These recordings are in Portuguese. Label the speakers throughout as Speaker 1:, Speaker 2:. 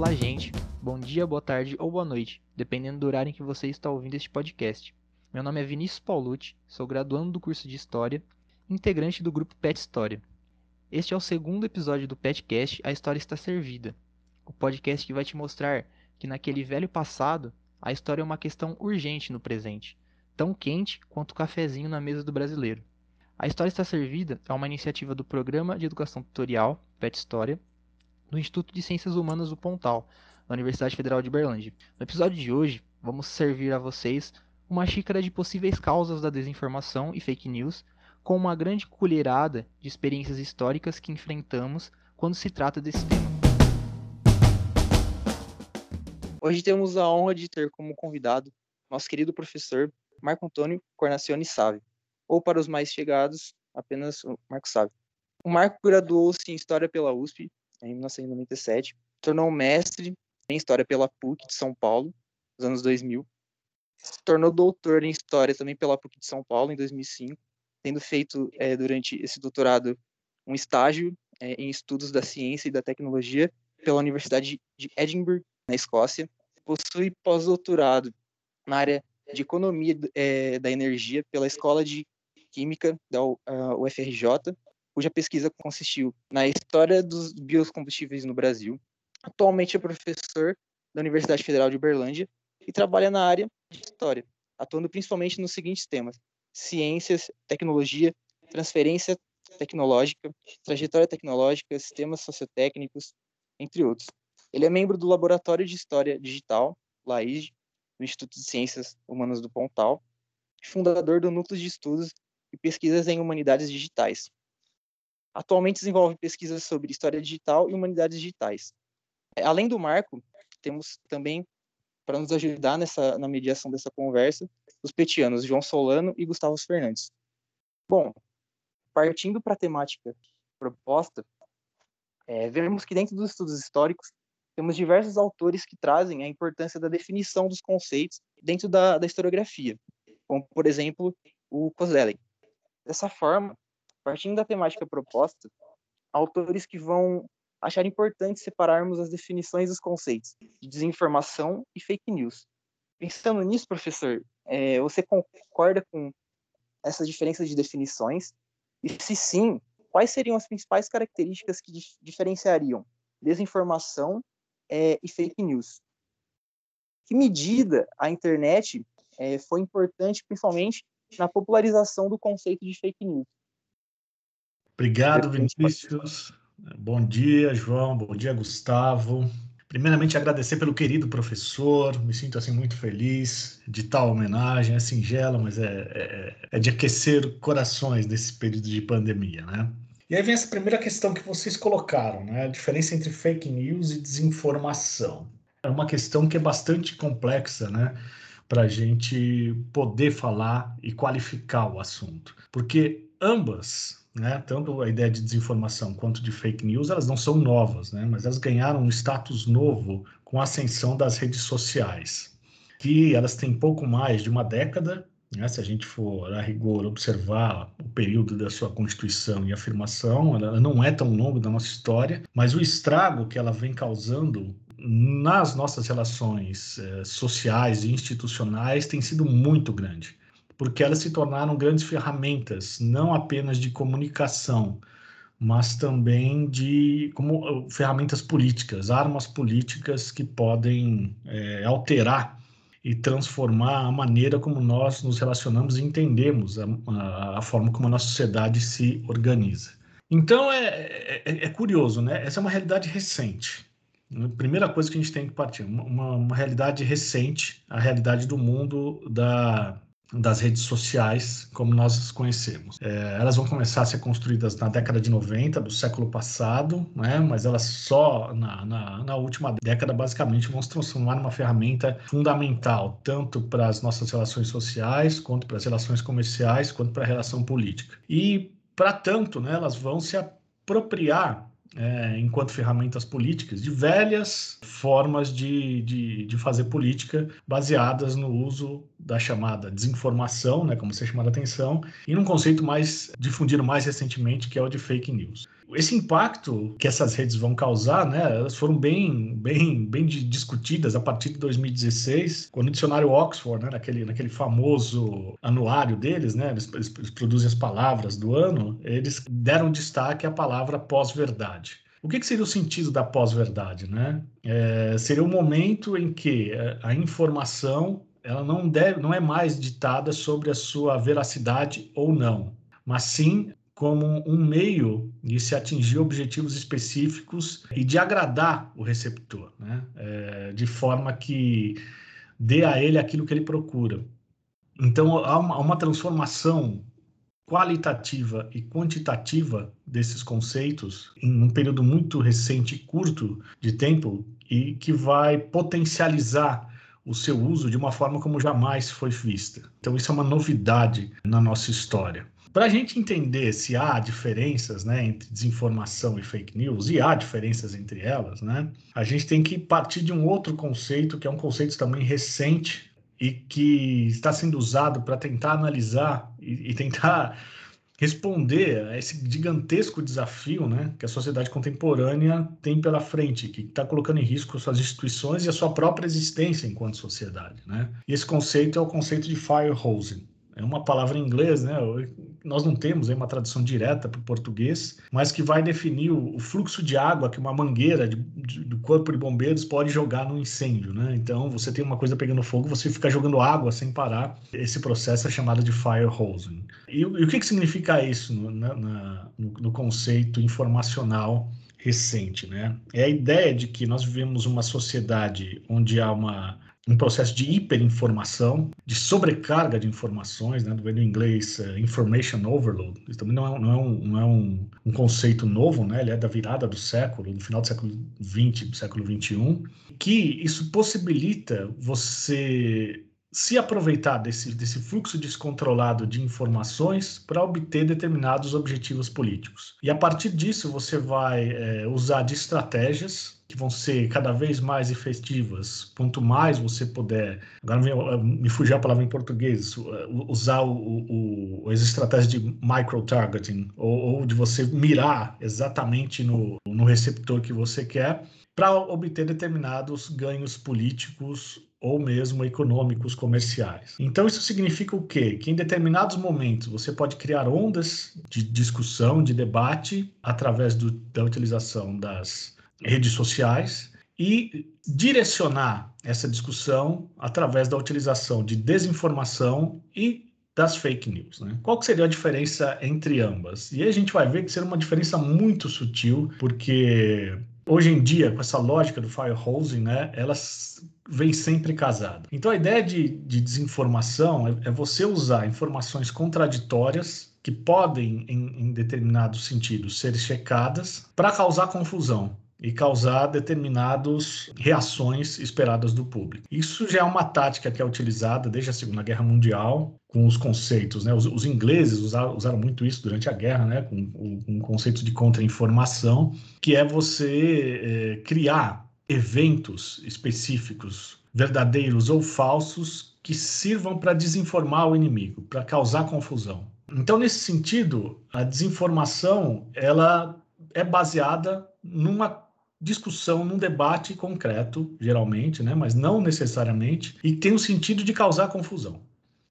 Speaker 1: Olá, gente. Bom dia, boa tarde ou boa noite, dependendo do horário em que você está ouvindo este podcast. Meu nome é Vinícius Paulucci, sou graduando do curso de História, integrante do grupo Pet História. Este é o segundo episódio do Petcast A História Está Servida, o podcast que vai te mostrar que naquele velho passado, a história é uma questão urgente no presente, tão quente quanto o cafezinho na mesa do brasileiro. A História Está Servida é uma iniciativa do Programa de Educação Tutorial, Pet História, do Instituto de Ciências Humanas do Pontal, da Universidade Federal de Berlândia. No episódio de hoje, vamos servir a vocês uma xícara de possíveis causas da desinformação e fake news, com uma grande colherada de experiências históricas que enfrentamos quando se trata desse tema. Hoje temos a honra de ter como convidado nosso querido professor Marco Antônio Cornacione Sávio, ou para os mais chegados, apenas o Marco Sávio. O Marco graduou-se em História pela USP em 1997, tornou mestre em História pela PUC de São Paulo, nos anos 2000, se tornou doutor em História também pela PUC de São Paulo, em 2005, tendo feito é, durante esse doutorado um estágio é, em estudos da ciência e da tecnologia pela Universidade de Edinburgh, na Escócia. Possui pós-doutorado na área de Economia é, da Energia pela Escola de Química da UFRJ, cuja pesquisa consistiu na história dos biocombustíveis no Brasil. Atualmente é professor da Universidade Federal de Uberlândia e trabalha na área de História, atuando principalmente nos seguintes temas: ciências, tecnologia, transferência tecnológica, trajetória tecnológica, sistemas sociotécnicos, entre outros. Ele é membro do Laboratório de História Digital, LAIG, do Instituto de Ciências Humanas do Pontal, fundador do Núcleo de Estudos e Pesquisas em Humanidades Digitais. Atualmente desenvolve pesquisas sobre história digital e humanidades digitais. É, além do Marco, temos também, para nos ajudar nessa, na mediação dessa conversa, os petianos João Solano e Gustavo Fernandes. Bom, partindo para a temática proposta, é, vemos que dentro dos estudos históricos temos diversos autores que trazem a importância da definição dos conceitos dentro da, da historiografia, como, por exemplo, o Koselleck. Dessa forma, partindo da temática proposta, autores que vão achar importante separarmos as definições dos conceitos de desinformação e fake news. Pensando nisso, professor, é, você concorda com essas diferenças de definições? E se sim, quais seriam as principais características que dif diferenciariam desinformação é, e fake news? Que medida a internet é, foi importante, principalmente na popularização do conceito de fake news?
Speaker 2: Obrigado, Vinícius. Bom dia, João. Bom dia, Gustavo. Primeiramente, agradecer pelo querido professor. Me sinto assim muito feliz de tal homenagem. É singela, mas é, é, é de aquecer corações nesse período de pandemia, né? E aí vem essa primeira questão que vocês colocaram, né? A diferença entre fake news e desinformação. É uma questão que é bastante complexa, né? Para a gente poder falar e qualificar o assunto. Porque ambas né? Tanto a ideia de desinformação quanto de fake news, elas não são novas, né? Mas elas ganharam um status novo com a ascensão das redes sociais, que elas têm pouco mais de uma década, né? Se a gente for a rigor observar o período da sua constituição e afirmação, ela não é tão longo da nossa história, mas o estrago que ela vem causando nas nossas relações eh, sociais e institucionais tem sido muito grande porque elas se tornaram grandes ferramentas, não apenas de comunicação, mas também de como ferramentas políticas, armas políticas que podem é, alterar e transformar a maneira como nós nos relacionamos e entendemos a, a, forma como a nossa sociedade se organiza. Então é, é, é, curioso, né? Essa é uma realidade recente. A primeira coisa que a gente tem que partir, uma, uma realidade recente, a realidade do mundo da das redes sociais como nós as conhecemos. É, elas vão começar a ser construídas na década de 90 do século passado, né? mas elas só na, na, na última década basicamente vão se transformar numa ferramenta fundamental tanto para as nossas relações sociais, quanto para as relações comerciais, quanto para a relação política. E, para tanto, né, elas vão se apropriar é, enquanto ferramentas políticas, de velhas formas de, de, de, fazer política baseadas no uso da chamada desinformação, né, como você chamou a atenção, e num conceito mais difundido mais recentemente, que é o de fake news. Esse impacto que essas redes vão causar, né, elas foram bem, bem, bem discutidas a partir de 2016, quando o dicionário Oxford, né, naquele, naquele famoso anuário deles, né, eles, eles produzem as palavras do ano, eles deram destaque à palavra pós-verdade. O que, que, seria o sentido da pós-verdade? Né? É, seria o momento em que é, a informação ela não, deve, não é mais ditada sobre a sua veracidade ou não, mas sim como um meio de se atingir objetivos específicos e de agradar o receptor, né? É, de forma que dê a ele aquilo que ele procura. Então, há uma, uma transformação qualitativa e quantitativa desses conceitos em um período muito recente e curto de tempo e que vai potencializar o seu uso de uma forma como jamais foi vista. Então, isso é uma novidade na nossa história. Para a gente entender se há diferenças né, entre desinformação e fake news, e há diferenças entre elas, né, a gente tem que partir de um outro conceito, que é um conceito também recente e que está sendo usado para tentar analisar e, e, tentar responder a esse gigantesco desafio né, que a sociedade contemporânea tem pela frente, que está colocando em risco suas instituições e a sua própria existência enquanto sociedade. Né? E esse conceito é o conceito de firehosing. É uma palavra em inglês, né? Nós não temos uma tradução direta para o português, mas que vai definir o, o, fluxo de água que uma mangueira de, de, do corpo de bombeiros pode jogar no incêndio, né? Então, você tem uma coisa pegando fogo, você fica jogando água sem parar. Esse processo é chamado de fire hosing. E, e o que, que significa isso no, na, no, no conceito informacional recente, né? É a ideia de que nós vivemos uma sociedade onde há uma um processo de hiperinformação, de sobrecarga de informações, né, do em inglês uh, information overload. Isso também não é, não é, um, não é um, um, conceito novo, né, ele é da virada do século, do final do século XX, século XXI, que isso possibilita você se aproveitar desse, desse fluxo descontrolado de informações para obter determinados objetivos políticos. E a partir disso, você vai é, usar de estratégias que vão ser cada vez mais efetivas, quanto mais você puder, agora me fugir a palavra em português, usar o, o, as estratégias de micro-targeting, ou, ou, de você mirar exatamente no, no receptor que você quer, para obter determinados ganhos políticos ou mesmo econômicos comerciais. Então isso significa o quê? Que em determinados momentos você pode criar ondas de discussão, de debate através do, da utilização das redes sociais e direcionar essa discussão através da utilização de desinformação e das fake news. Né? Qual seria a diferença entre ambas? E aí a gente vai ver que será uma diferença muito sutil, porque hoje em dia, com essa lógica do firehosing, né, elas vêm sempre casadas. Então a ideia de, de desinformação é, é você usar informações contraditórias que podem, em, em determinados sentidos, ser checadas para causar confusão e causar determinadas reações esperadas do público. Isso já é uma tática que é utilizada desde a Segunda Guerra Mundial com os conceitos, né? Os, os ingleses usaram, usaram, muito isso durante a guerra, né? Com, com o conceito de contra-informação, que é você é, criar eventos específicos, verdadeiros ou falsos, que sirvam para desinformar o inimigo, para causar confusão. Então, nesse sentido, a desinformação ela é baseada numa discussão, num debate concreto, geralmente, né, mas não necessariamente, e tem o sentido de causar confusão.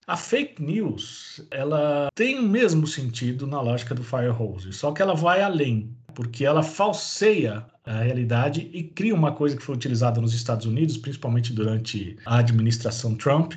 Speaker 2: A fake news, ela tem o mesmo sentido na lógica do firehose, só que ela vai além, porque ela falseia a realidade e cria uma coisa que foi utilizada nos Estados Unidos, principalmente durante a administração Trump,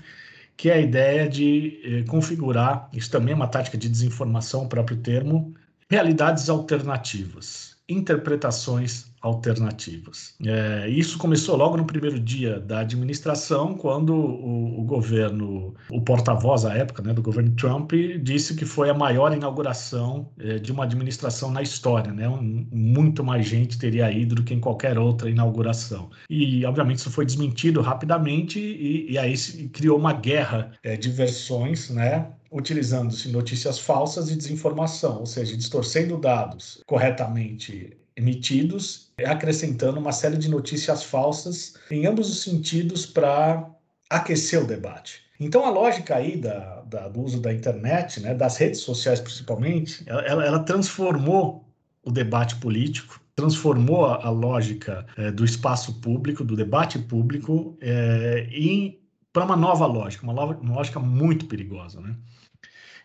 Speaker 2: que é a ideia de eh, configurar, isso também é uma tática de desinformação, o próprio termo, realidades alternativas, interpretações alternativas. É, isso começou logo no primeiro dia da administração, quando o, o governo, o porta-voz à época né, do governo Trump, disse que foi a maior inauguração é, de uma administração na história. Né? Um, muito mais gente teria ido do que em qualquer outra inauguração. E, obviamente, isso foi desmentido rapidamente e, e aí se criou uma guerra é, de versões, né? utilizando-se notícias falsas e desinformação, ou seja, distorcendo dados corretamente emitidos, acrescentando uma série de notícias falsas em ambos os sentidos para aquecer o debate. Então, a lógica aí da, da, do uso da internet, né, das redes sociais principalmente, ela, ela transformou o debate político, transformou a, a lógica é, do espaço público, do debate público, é, para uma nova lógica, uma, uma lógica muito perigosa. Né?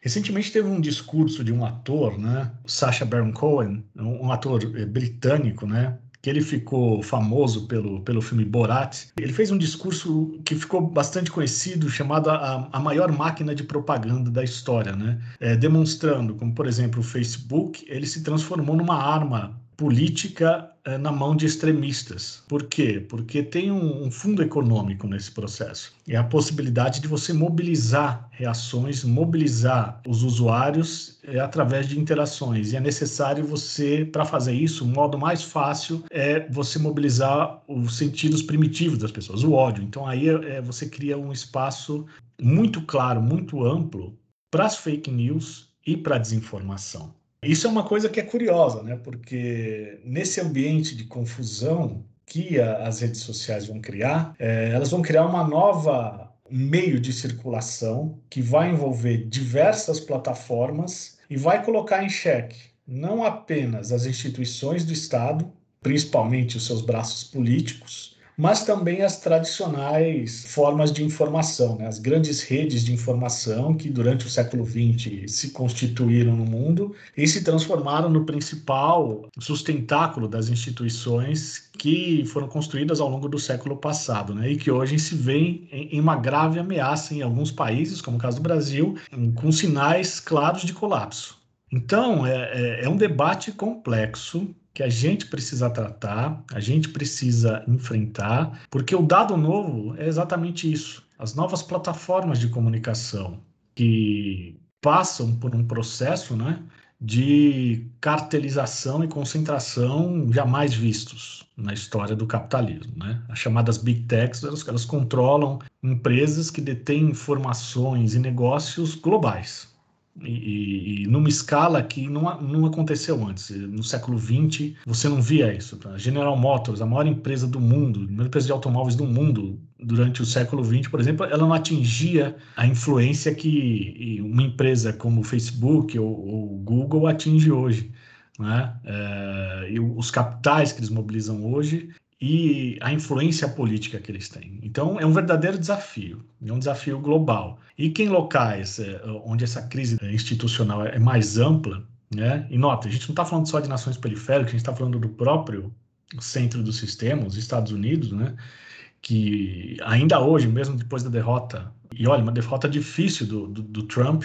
Speaker 2: Recentemente teve um discurso de um ator, né, Sacha Baron Cohen, um ator é, britânico, né, que ele ficou famoso pelo, pelo filme Borat, ele fez um discurso que ficou bastante conhecido, chamado a, a maior máquina de propaganda da história, né? É, demonstrando como, por exemplo, o Facebook, ele se transformou numa arma política é, na mão de extremistas. Por quê? Porque tem um, fundo econômico nesse processo. É a possibilidade de você mobilizar reações, mobilizar os usuários é, através de interações. E é necessário você, para fazer isso, o modo mais fácil é você mobilizar os sentidos primitivos das pessoas, o ódio. Então aí é, você cria um espaço muito claro, muito amplo para as fake news e para a desinformação. Isso é uma coisa que é curiosa, né? Porque nesse ambiente de confusão que a, as redes sociais vão criar, é, elas vão criar uma nova meio de circulação que vai envolver diversas plataformas e vai colocar em xeque não apenas as instituições do Estado, principalmente os seus braços políticos, mas também as tradicionais formas de informação, né? as grandes redes de informação que durante o século XX se constituíram no mundo e se transformaram no principal sustentáculo das instituições que foram construídas ao longo do século passado, né? e que hoje se veem em uma grave ameaça em alguns países, como o caso do Brasil, com sinais claros de colapso. Então, é, é, é um debate complexo que a gente precisa tratar, a gente precisa enfrentar, porque o dado novo é exatamente isso. As novas plataformas de comunicação que passam por um processo né, de cartelização e concentração jamais vistos na história do capitalismo. Né? As chamadas Big Techs, elas, elas controlam empresas que detêm informações e negócios globais e, e, numa escala que não, não aconteceu antes. No século XX, você não via isso. A General Motors, a maior empresa do mundo, a maior empresa de automóveis do mundo, durante o século XX, por exemplo, ela não atingia a influência que uma empresa como o Facebook ou, o Google atinge hoje. Né? É, e os capitais que eles mobilizam hoje e a influência política que eles têm. Então, é um verdadeiro desafio, é um desafio global. E que em locais é, onde essa crise institucional é mais ampla, né? e nota, a gente não está falando só de nações periféricas, a gente está falando do próprio centro do sistema, os Estados Unidos, né? que ainda hoje, mesmo depois da derrota, e olha, uma derrota difícil do, do, do Trump,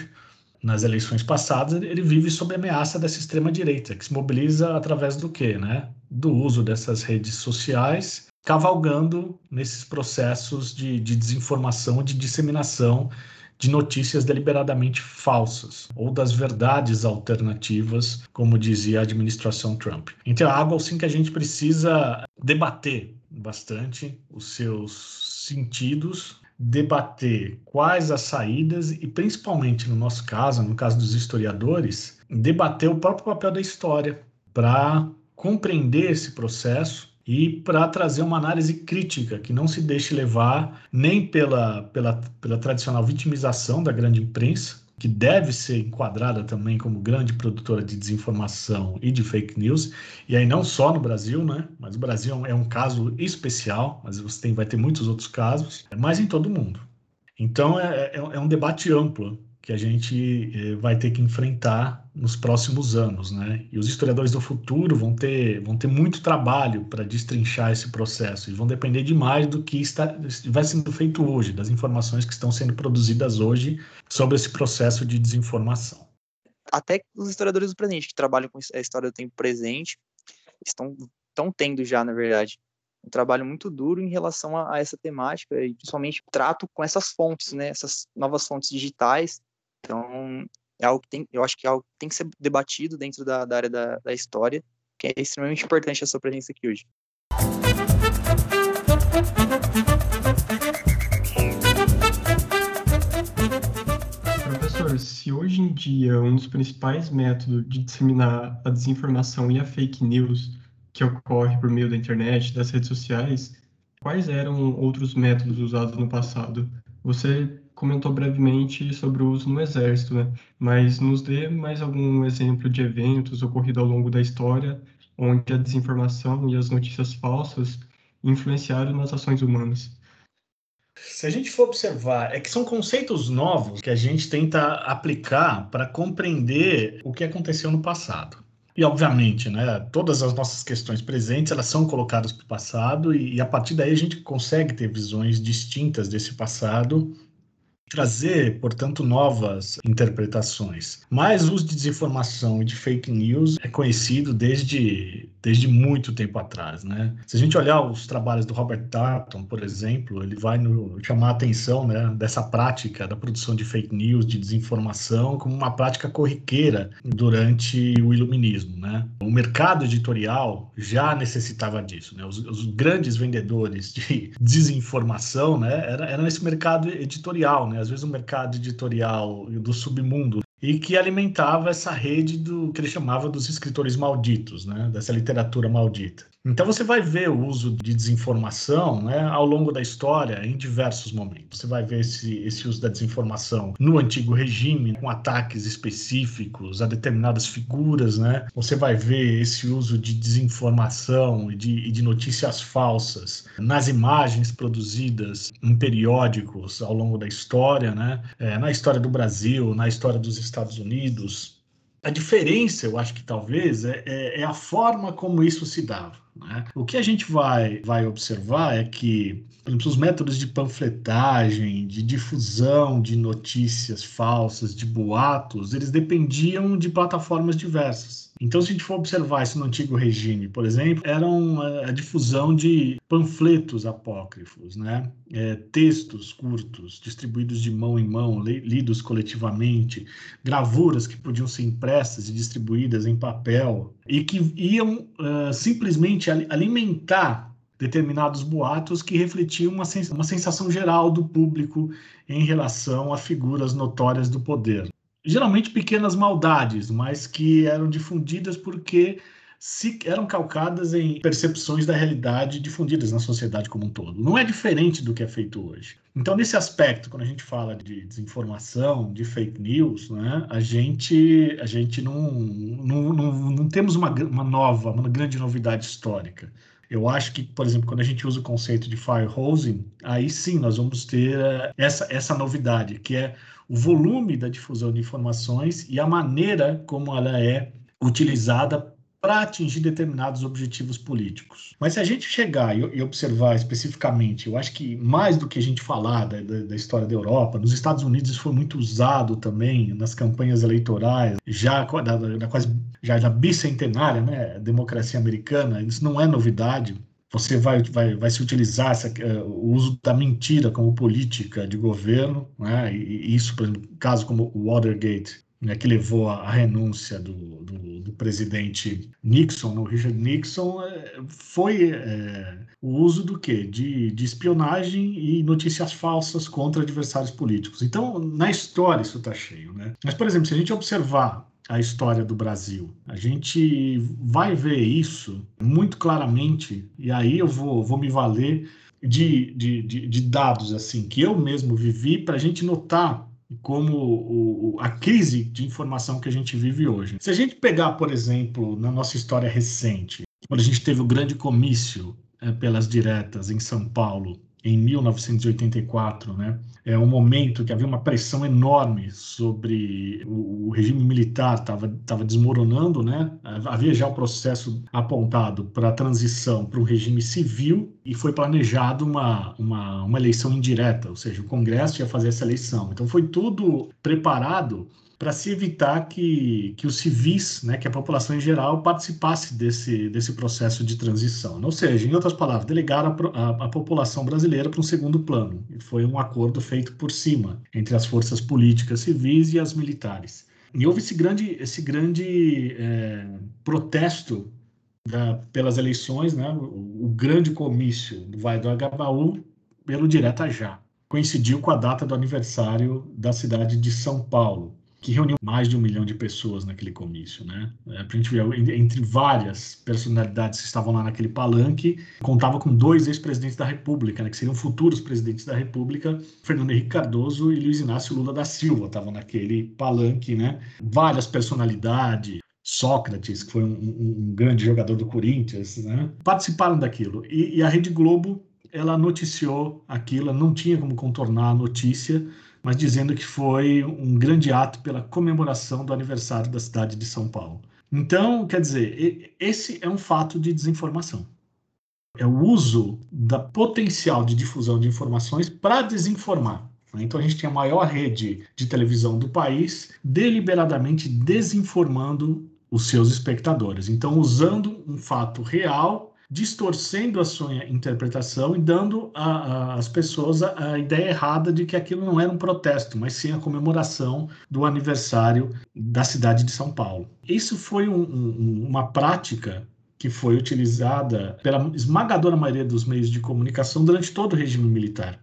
Speaker 2: nas eleições passadas, ele vive sob ameaça dessa extrema-direita, que se mobiliza através do quê? Né? Do uso dessas redes sociais, cavalgando nesses processos de, de desinformação, de disseminação de notícias deliberadamente falsas ou das verdades alternativas, como dizia a administração Trump. Então, é algo assim que a gente precisa debater bastante os seus sentidos debater quais as saídas e, principalmente no nosso caso, no caso dos historiadores, debater o próprio papel da história para compreender esse processo e para trazer uma análise crítica que não se deixe levar nem pela, pela, pela tradicional vitimização da grande imprensa, que deve ser enquadrada também como grande produtora de desinformação e de fake news, e aí não só no Brasil, né? Mas o Brasil é um caso especial, mas você tem, vai ter muitos outros casos, mas em todo o mundo. Então é, é, é um debate amplo que a gente eh, vai ter que enfrentar nos próximos anos, né? E os historiadores do futuro vão ter, vão ter muito trabalho para destrinchar esse processo e vão depender demais do que está, vai sendo feito hoje, das informações que estão sendo produzidas hoje sobre esse processo de desinformação.
Speaker 1: Até os historiadores do presente que trabalham com a história do tempo presente estão, estão tendo já, na verdade, um trabalho muito duro em relação a, a essa temática e principalmente trato com essas fontes, né? Essas novas fontes digitais então, é algo que tem, eu acho que é algo que tem que ser debatido dentro da, da área da, da história, que é extremamente importante a sua presença aqui hoje.
Speaker 3: Professor, se hoje em dia um dos principais métodos de disseminar a desinformação e a fake news que ocorre por meio da internet, das redes sociais, quais eram outros métodos usados no passado? Você comentou brevemente sobre o uso no Exército, né? Mas nos dê mais algum exemplo de eventos ocorridos ao longo da história onde a desinformação e as notícias falsas influenciaram nas ações humanas.
Speaker 2: Se a gente for observar, é que são conceitos novos que a gente tenta aplicar para compreender o que aconteceu no passado. E, obviamente, né, todas as nossas questões presentes elas são colocadas para o passado e, e, a partir daí a gente consegue ter visões distintas desse passado trazer, portanto, novas interpretações. Mas o uso de desinformação e de fake news é conhecido desde, desde muito tempo atrás, né? Se a gente olhar os trabalhos do Robert Darnton, por exemplo, ele vai no, chamar a atenção né, dessa prática da produção de fake news, de desinformação, como uma prática corriqueira durante o iluminismo, né? O mercado editorial já necessitava disso, né? Os, os grandes vendedores de desinformação, né, era, era nesse mercado editorial, né? Às vezes um mercado editorial do submundo e que alimentava essa rede do que ele chamava dos escritores malditos, né, dessa literatura maldita. Então você vai ver o uso de desinformação né, ao longo da história em diversos momentos. Você vai ver esse, esse uso da desinformação no antigo regime, com ataques específicos a determinadas figuras. Né? Você vai ver esse uso de desinformação e de, e de notícias falsas nas imagens produzidas em periódicos ao longo da história, né? É, na história do Brasil, na história dos Estados Unidos. A diferença, eu acho que talvez, é, é, é a forma como isso se dava. Né? O que a gente vai, vai observar é que exemplo, os métodos de panfletagem, de difusão de notícias falsas, de boatos, eles dependiam de plataformas diversas. Então, se a gente for observar isso no antigo regime, por exemplo, eram a difusão de panfletos apócrifos, né? É, textos curtos, distribuídos de mão em mão, lidos coletivamente, gravuras que podiam ser impressas e distribuídas em papel, e que iam uh, simplesmente alimentar determinados boatos que refletiam uma, sens uma sensação geral do público em relação a figuras notórias do poder geralmente pequenas maldades, mas que eram difundidas porque se eram calcadas em percepções da realidade difundidas na sociedade como um todo. Não é diferente do que é feito hoje. Então, nesse aspecto, quando a gente fala de desinformação, de fake news, né, a gente, a gente não, não, não, não temos uma, uma nova, uma grande novidade histórica. Eu acho que, por exemplo, quando a gente usa o conceito de firehosing, aí sim nós vamos ter eh, essa, essa novidade, que é o volume da difusão de informações e a maneira como ela é utilizada para atingir determinados objetivos políticos. Mas se a gente chegar e, observar especificamente, eu acho que mais do que a gente falar da, da, da, história da Europa, nos Estados Unidos isso foi muito usado também nas campanhas eleitorais, já da, da quase já da bicentenária, né, democracia americana, isso não é novidade você vai, vai, vai se utilizar essa, uh, o uso da mentira como política de governo, né? e, e isso, por exemplo, caso como o Watergate, né, que levou à renúncia do, do, do, presidente Nixon, o Richard Nixon, é, foi é, o uso do quê? De, de espionagem e notícias falsas contra adversários políticos. Então, na história isso está cheio. Né? Mas, por exemplo, se a gente observar a história do Brasil. A gente vai ver isso muito claramente, e aí eu vou, vou me valer de, de, de, de dados assim que eu mesmo vivi para a gente notar como o, a crise de informação que a gente vive hoje. Se a gente pegar, por exemplo, na nossa história recente, quando a gente teve o grande comício é, pelas diretas em São Paulo, em 1984, né? É um momento que havia uma pressão enorme sobre o, o regime militar estava desmoronando, né? Havia já o processo apontado para a transição para um regime civil e foi planejado uma, uma, uma eleição indireta, ou seja, o Congresso ia fazer essa eleição. Então foi tudo preparado para se evitar que, que os civis, né, que a população em geral, participasse desse, desse processo de transição. Ou seja, em outras palavras, delegar a, a, a população brasileira para um segundo plano. E foi um acordo feito por cima, entre as forças políticas civis e as militares. E houve esse grande, esse grande é, protesto da, pelas eleições, né, o, o, grande comício do Vai do Agabaú, pelo Direta Já. Coincidiu com a data do aniversário da cidade de São Paulo. Que reuniu mais de um milhão de pessoas naquele comício, né? É, para a gente ver, entre várias personalidades que estavam lá naquele palanque, contava com dois ex-presidentes da República, né, que seriam futuros presidentes da República, Fernando Henrique Cardoso e Luiz Inácio Lula da Silva, estavam naquele palanque, né? Várias personalidades, Sócrates, que foi um, um, um, grande jogador do Corinthians, né? participaram daquilo. E, e, a Rede Globo, ela noticiou aquilo, não tinha como contornar a notícia, mas dizendo que foi um grande ato pela comemoração do aniversário da cidade de São Paulo. Então, quer dizer, esse é um fato de desinformação. É o uso da potencial de difusão de informações para desinformar. Então, a gente tem a maior rede de televisão do país deliberadamente desinformando os seus espectadores. Então, usando um fato real distorcendo a sua interpretação e dando às pessoas a, a, ideia errada de que aquilo não era um protesto, mas sim a comemoração do aniversário da cidade de São Paulo. Isso foi um, um, uma prática que foi utilizada pela esmagadora maioria dos meios de comunicação durante todo o regime militar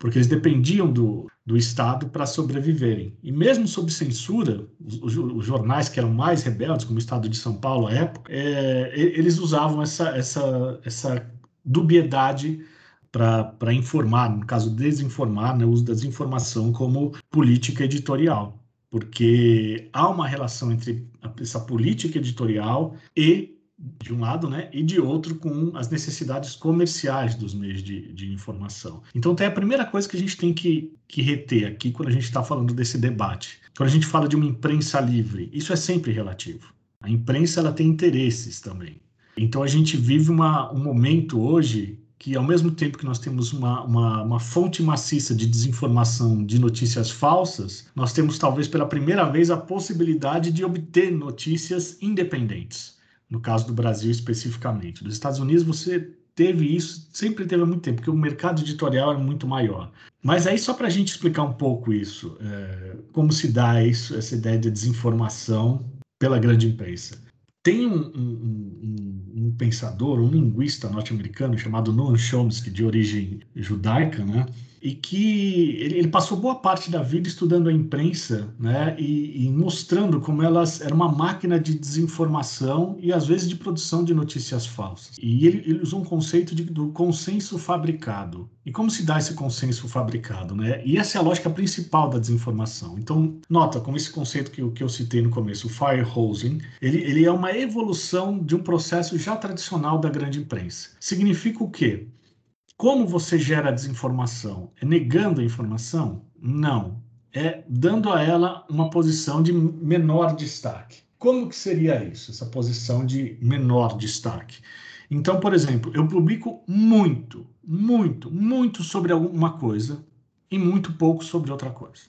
Speaker 2: porque eles dependiam do, do Estado para sobreviverem. E mesmo sob censura, os, os, jornais que eram mais rebeldes, como o Estado de São Paulo à época, é, eles usavam essa, essa, essa dubiedade para informar, no caso desinformar, né, o uso da desinformação como política editorial, porque há uma relação entre essa política editorial e de um lado, né, e de outro com as necessidades comerciais dos meios de, de informação. Então, tem a primeira coisa que a gente tem que, que reter aqui quando a gente está falando desse debate. Quando a gente fala de uma imprensa livre, isso é sempre relativo. A imprensa ela tem interesses também. Então, a gente vive uma, um momento hoje que, ao mesmo tempo que nós temos uma, uma, uma fonte maciça de desinformação, de notícias falsas, nós temos, talvez pela primeira vez, a possibilidade de obter notícias independentes no caso do Brasil especificamente. Dos Estados Unidos você teve isso, sempre teve há muito tempo, porque o mercado editorial é muito maior. Mas aí, só para a gente explicar um pouco isso, é, como se dá isso, essa ideia de desinformação pela grande imprensa. Tem um, um, um, um pensador, um linguista norte-americano chamado Noam Chomsky, de origem judaica, né? E que ele, ele, passou boa parte da vida estudando a imprensa, né, e, e, mostrando como elas era uma máquina de desinformação e às vezes de produção de notícias falsas. E ele, ele usou um conceito de, do consenso fabricado. E como se dá esse consenso fabricado, né? E essa é a lógica principal da desinformação. Então, nota como esse conceito que que eu citei no começo, o firehosing, ele, ele é uma evolução de um processo já tradicional da grande imprensa. Significa o quê? Como você gera desinformação? É negando a informação? Não. É dando a ela uma posição de menor destaque. Como que seria isso, essa posição de menor destaque? Então, por exemplo, eu publico muito, muito, muito sobre alguma coisa e muito pouco sobre outra coisa.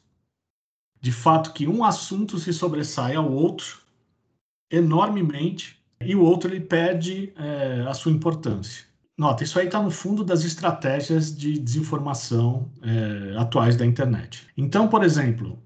Speaker 2: De fato que um assunto se sobressai ao outro enormemente e o outro ele perde é, a sua importância. Nota, isso aí está no fundo das estratégias de desinformação é, atuais da internet. Então, por exemplo,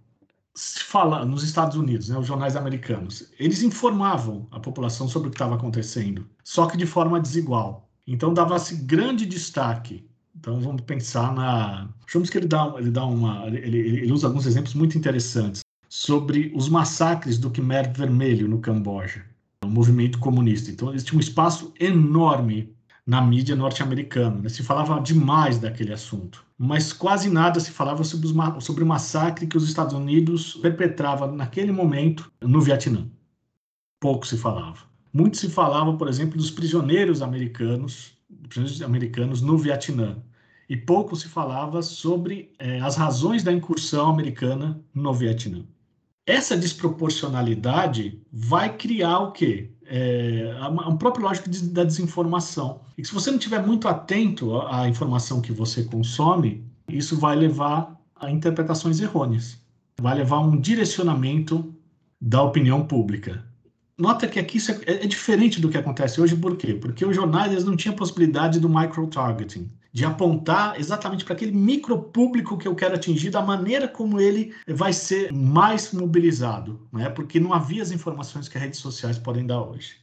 Speaker 2: se fala nos Estados Unidos, né, os jornais americanos, eles informavam a população sobre o que estava acontecendo, só que de forma desigual. Então dava-se grande destaque. Então vamos pensar na. Achamos que ele dá, ele dá uma. Ele, ele usa alguns exemplos muito interessantes sobre os massacres do Khmer Vermelho no Camboja, o movimento comunista. Então eles tinham um espaço enorme na mídia norte-americana. Né? Se falava demais daquele assunto, mas quase nada se falava sobre, os, sobre o massacre que os Estados Unidos perpetrava naquele momento no Vietnã. Pouco se falava. Muito se falava, por exemplo, dos prisioneiros americanos, prisioneiros americanos no Vietnã. E pouco se falava sobre eh, as razões da incursão americana no Vietnã. Essa desproporcionalidade vai criar o quê? é, um próprio lógico de, da desinformação. E se você não estiver muito atento à, à informação que você consome, isso vai levar a interpretações errôneas, vai levar a um direcionamento da opinião pública. Nota que aqui isso é, é, diferente do que acontece hoje, por quê? Porque os jornais não tinham possibilidade do micro-targeting de apontar exatamente para aquele micro público que eu quero atingir, da maneira como ele vai ser mais mobilizado, né? porque não havia as informações que as redes sociais podem dar hoje.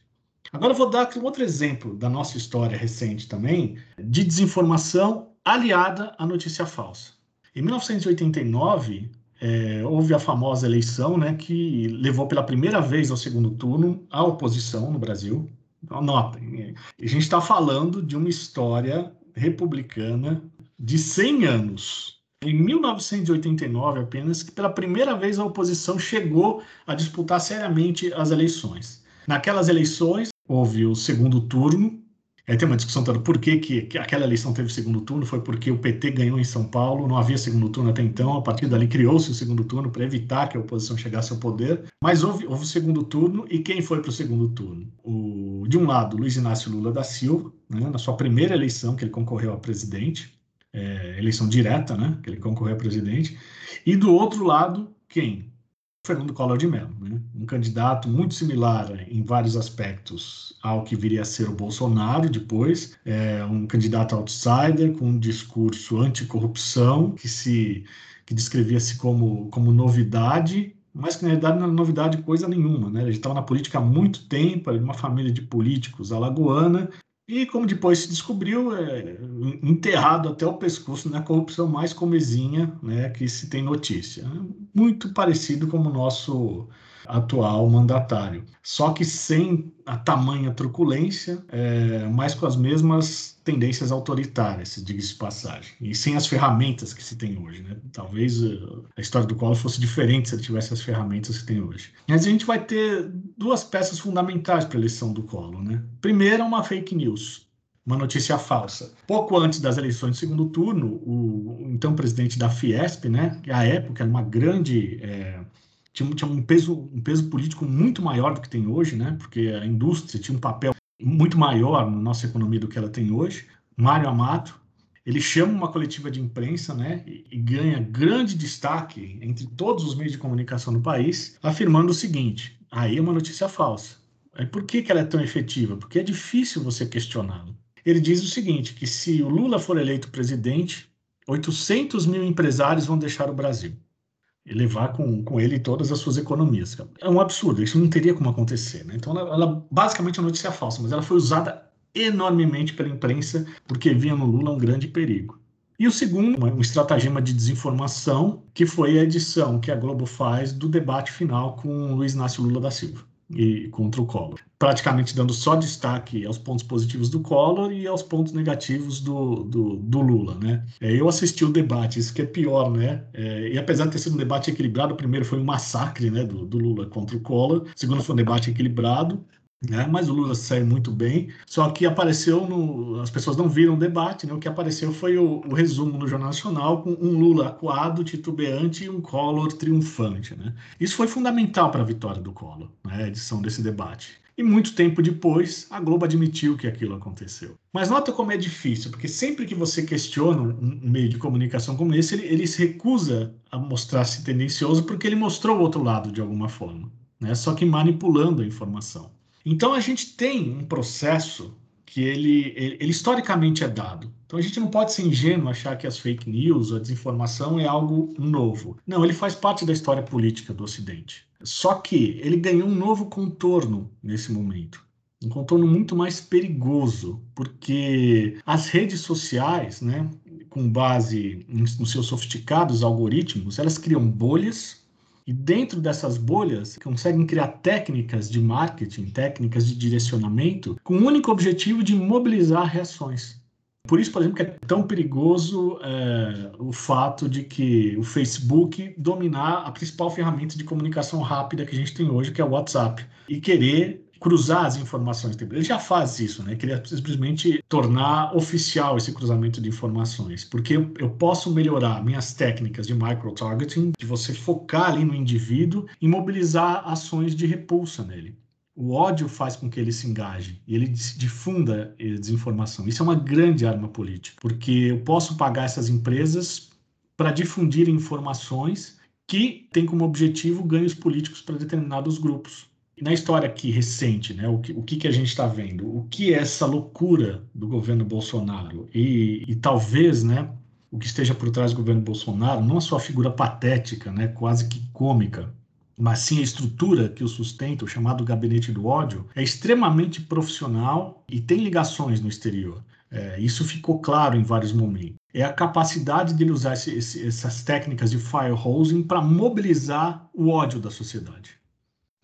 Speaker 2: Agora eu vou dar um outro exemplo da nossa história recente também, de desinformação aliada à notícia falsa. Em 1989, é, houve a famosa eleição, né, que levou pela primeira vez ao segundo turno a oposição no Brasil. Notem, a gente está falando de uma história republicana de 100 anos. Em 1989, apenas, que pela primeira vez a oposição chegou a disputar seriamente as eleições. Naquelas eleições, houve o segundo turno, Aí tem uma discussão toda por que, que, que, aquela eleição teve segundo turno, foi porque o PT ganhou em São Paulo, não havia segundo turno até então, a partir dali criou-se o segundo turno para evitar que a oposição chegasse ao poder, mas houve, houve o segundo turno, e quem foi para o segundo turno? O, de um lado, Luiz Inácio Lula da Silva, né, na sua primeira eleição que ele concorreu a presidente, é, eleição direta, né, que ele concorreu a presidente, e do outro lado, quem? Fernando Collor de Mello, né? um candidato muito similar em vários aspectos ao que viria a ser o Bolsonaro depois, é um candidato outsider com um discurso anticorrupção que se que descrevia-se como, como novidade, mas que na verdade não era novidade coisa nenhuma, né? Ele estava na política há muito tempo, era de uma família de políticos alagoana e, como depois se descobriu, é, enterrado até o pescoço na corrupção mais comezinha né, que se tem notícia. Muito parecido com o nosso atual mandatário. Só que sem a tamanha truculência, é, mas com as mesmas tendências autoritárias, diga-se de passagem, e sem as ferramentas que se tem hoje. Né? Talvez uh, a história do Collor fosse diferente se ele tivesse as ferramentas que tem hoje. Mas a gente vai ter duas peças fundamentais para a eleição do Collor. Né? Primeiro, uma fake news uma notícia falsa. Pouco antes das eleições de segundo turno, o, o então presidente da Fiesp, né, que à época era uma grande é, tinha, tinha um, peso, um peso político muito maior do que tem hoje, né? porque a indústria tinha um papel muito maior na nossa economia do que ela tem hoje. Mário Amato, ele chama uma coletiva de imprensa né, e, e ganha grande destaque entre todos os meios de comunicação do país, afirmando o seguinte: aí é uma notícia falsa. Aí por que, que ela é tão efetiva? Porque é difícil você questioná-la. Ele diz o seguinte: que se o Lula for eleito presidente, 800 mil empresários vão deixar o Brasil levar com, com ele todas as suas economias. É um absurdo, isso não teria como acontecer. Né? Então, ela, ela basicamente é uma notícia falsa, mas ela foi usada enormemente pela imprensa porque via no Lula um grande perigo. E o segundo, um estratagema de desinformação, que foi a edição que a Globo faz do debate final com Luiz Inácio Lula da Silva e contra o Collor, praticamente dando só destaque aos pontos positivos do Collor e aos pontos negativos do, do, do Lula, né? É, eu assisti o debate, isso que é pior, né? É, e apesar de ter sido um debate equilibrado, o primeiro foi um massacre, né, do, do Lula contra o Collor, o segundo foi um debate equilibrado, né? Mas o Lula saiu muito bem. Só que apareceu no, as pessoas não viram o debate, né? O que apareceu foi o, o resumo no Jornal Nacional com um Lula acuado, titubeante e um Collor triunfante, né? Isso foi fundamental para a vitória do Collor, né? A edição desse debate. E muito tempo depois, a Globo admitiu que aquilo aconteceu. Mas nota como é difícil, porque sempre que você questiona um meio de comunicação como esse, ele, ele se recusa a mostrar-se tendencioso porque ele mostrou o outro lado de alguma forma, né? Só que manipulando a informação. Então a gente tem um processo que ele, ele, ele, historicamente é dado. Então a gente não pode ser ingênuo achar que as fake news, a desinformação é algo novo. Não, ele faz parte da história política do Ocidente. Só que ele ganhou um novo contorno nesse momento. Um contorno muito mais perigoso, porque as redes sociais, né, com base nos seus sofisticados algoritmos, elas criam bolhas e dentro dessas bolhas, conseguem criar técnicas de marketing, técnicas de direcionamento, com o único objetivo de mobilizar reações. Por isso, por exemplo, que é tão perigoso é, o fato de que o Facebook dominar a principal ferramenta de comunicação rápida que a gente tem hoje, que é o WhatsApp, e querer cruzar as informações. Ele já faz isso, né? Queria simplesmente tornar oficial esse cruzamento de informações, porque eu, eu posso melhorar minhas técnicas de micro-targeting, de você focar ali no indivíduo e mobilizar ações de repulsa nele. O ódio faz com que ele se engaje e ele difunda desinformação. Isso é uma grande arma política, porque eu posso pagar essas empresas para difundir informações que têm como objetivo ganhos políticos para determinados grupos na história aqui recente, né, o que, o que, a gente está vendo? O que é essa loucura do governo Bolsonaro? E, e talvez, né, o que esteja por trás do governo Bolsonaro, não a sua figura patética, né, quase que cômica, mas sim a estrutura que o sustenta, o chamado gabinete do ódio, é extremamente profissional e tem ligações no exterior. É, isso ficou claro em vários momentos. É a capacidade dele usar esse, esse, essas técnicas de firehosing para mobilizar o ódio da sociedade.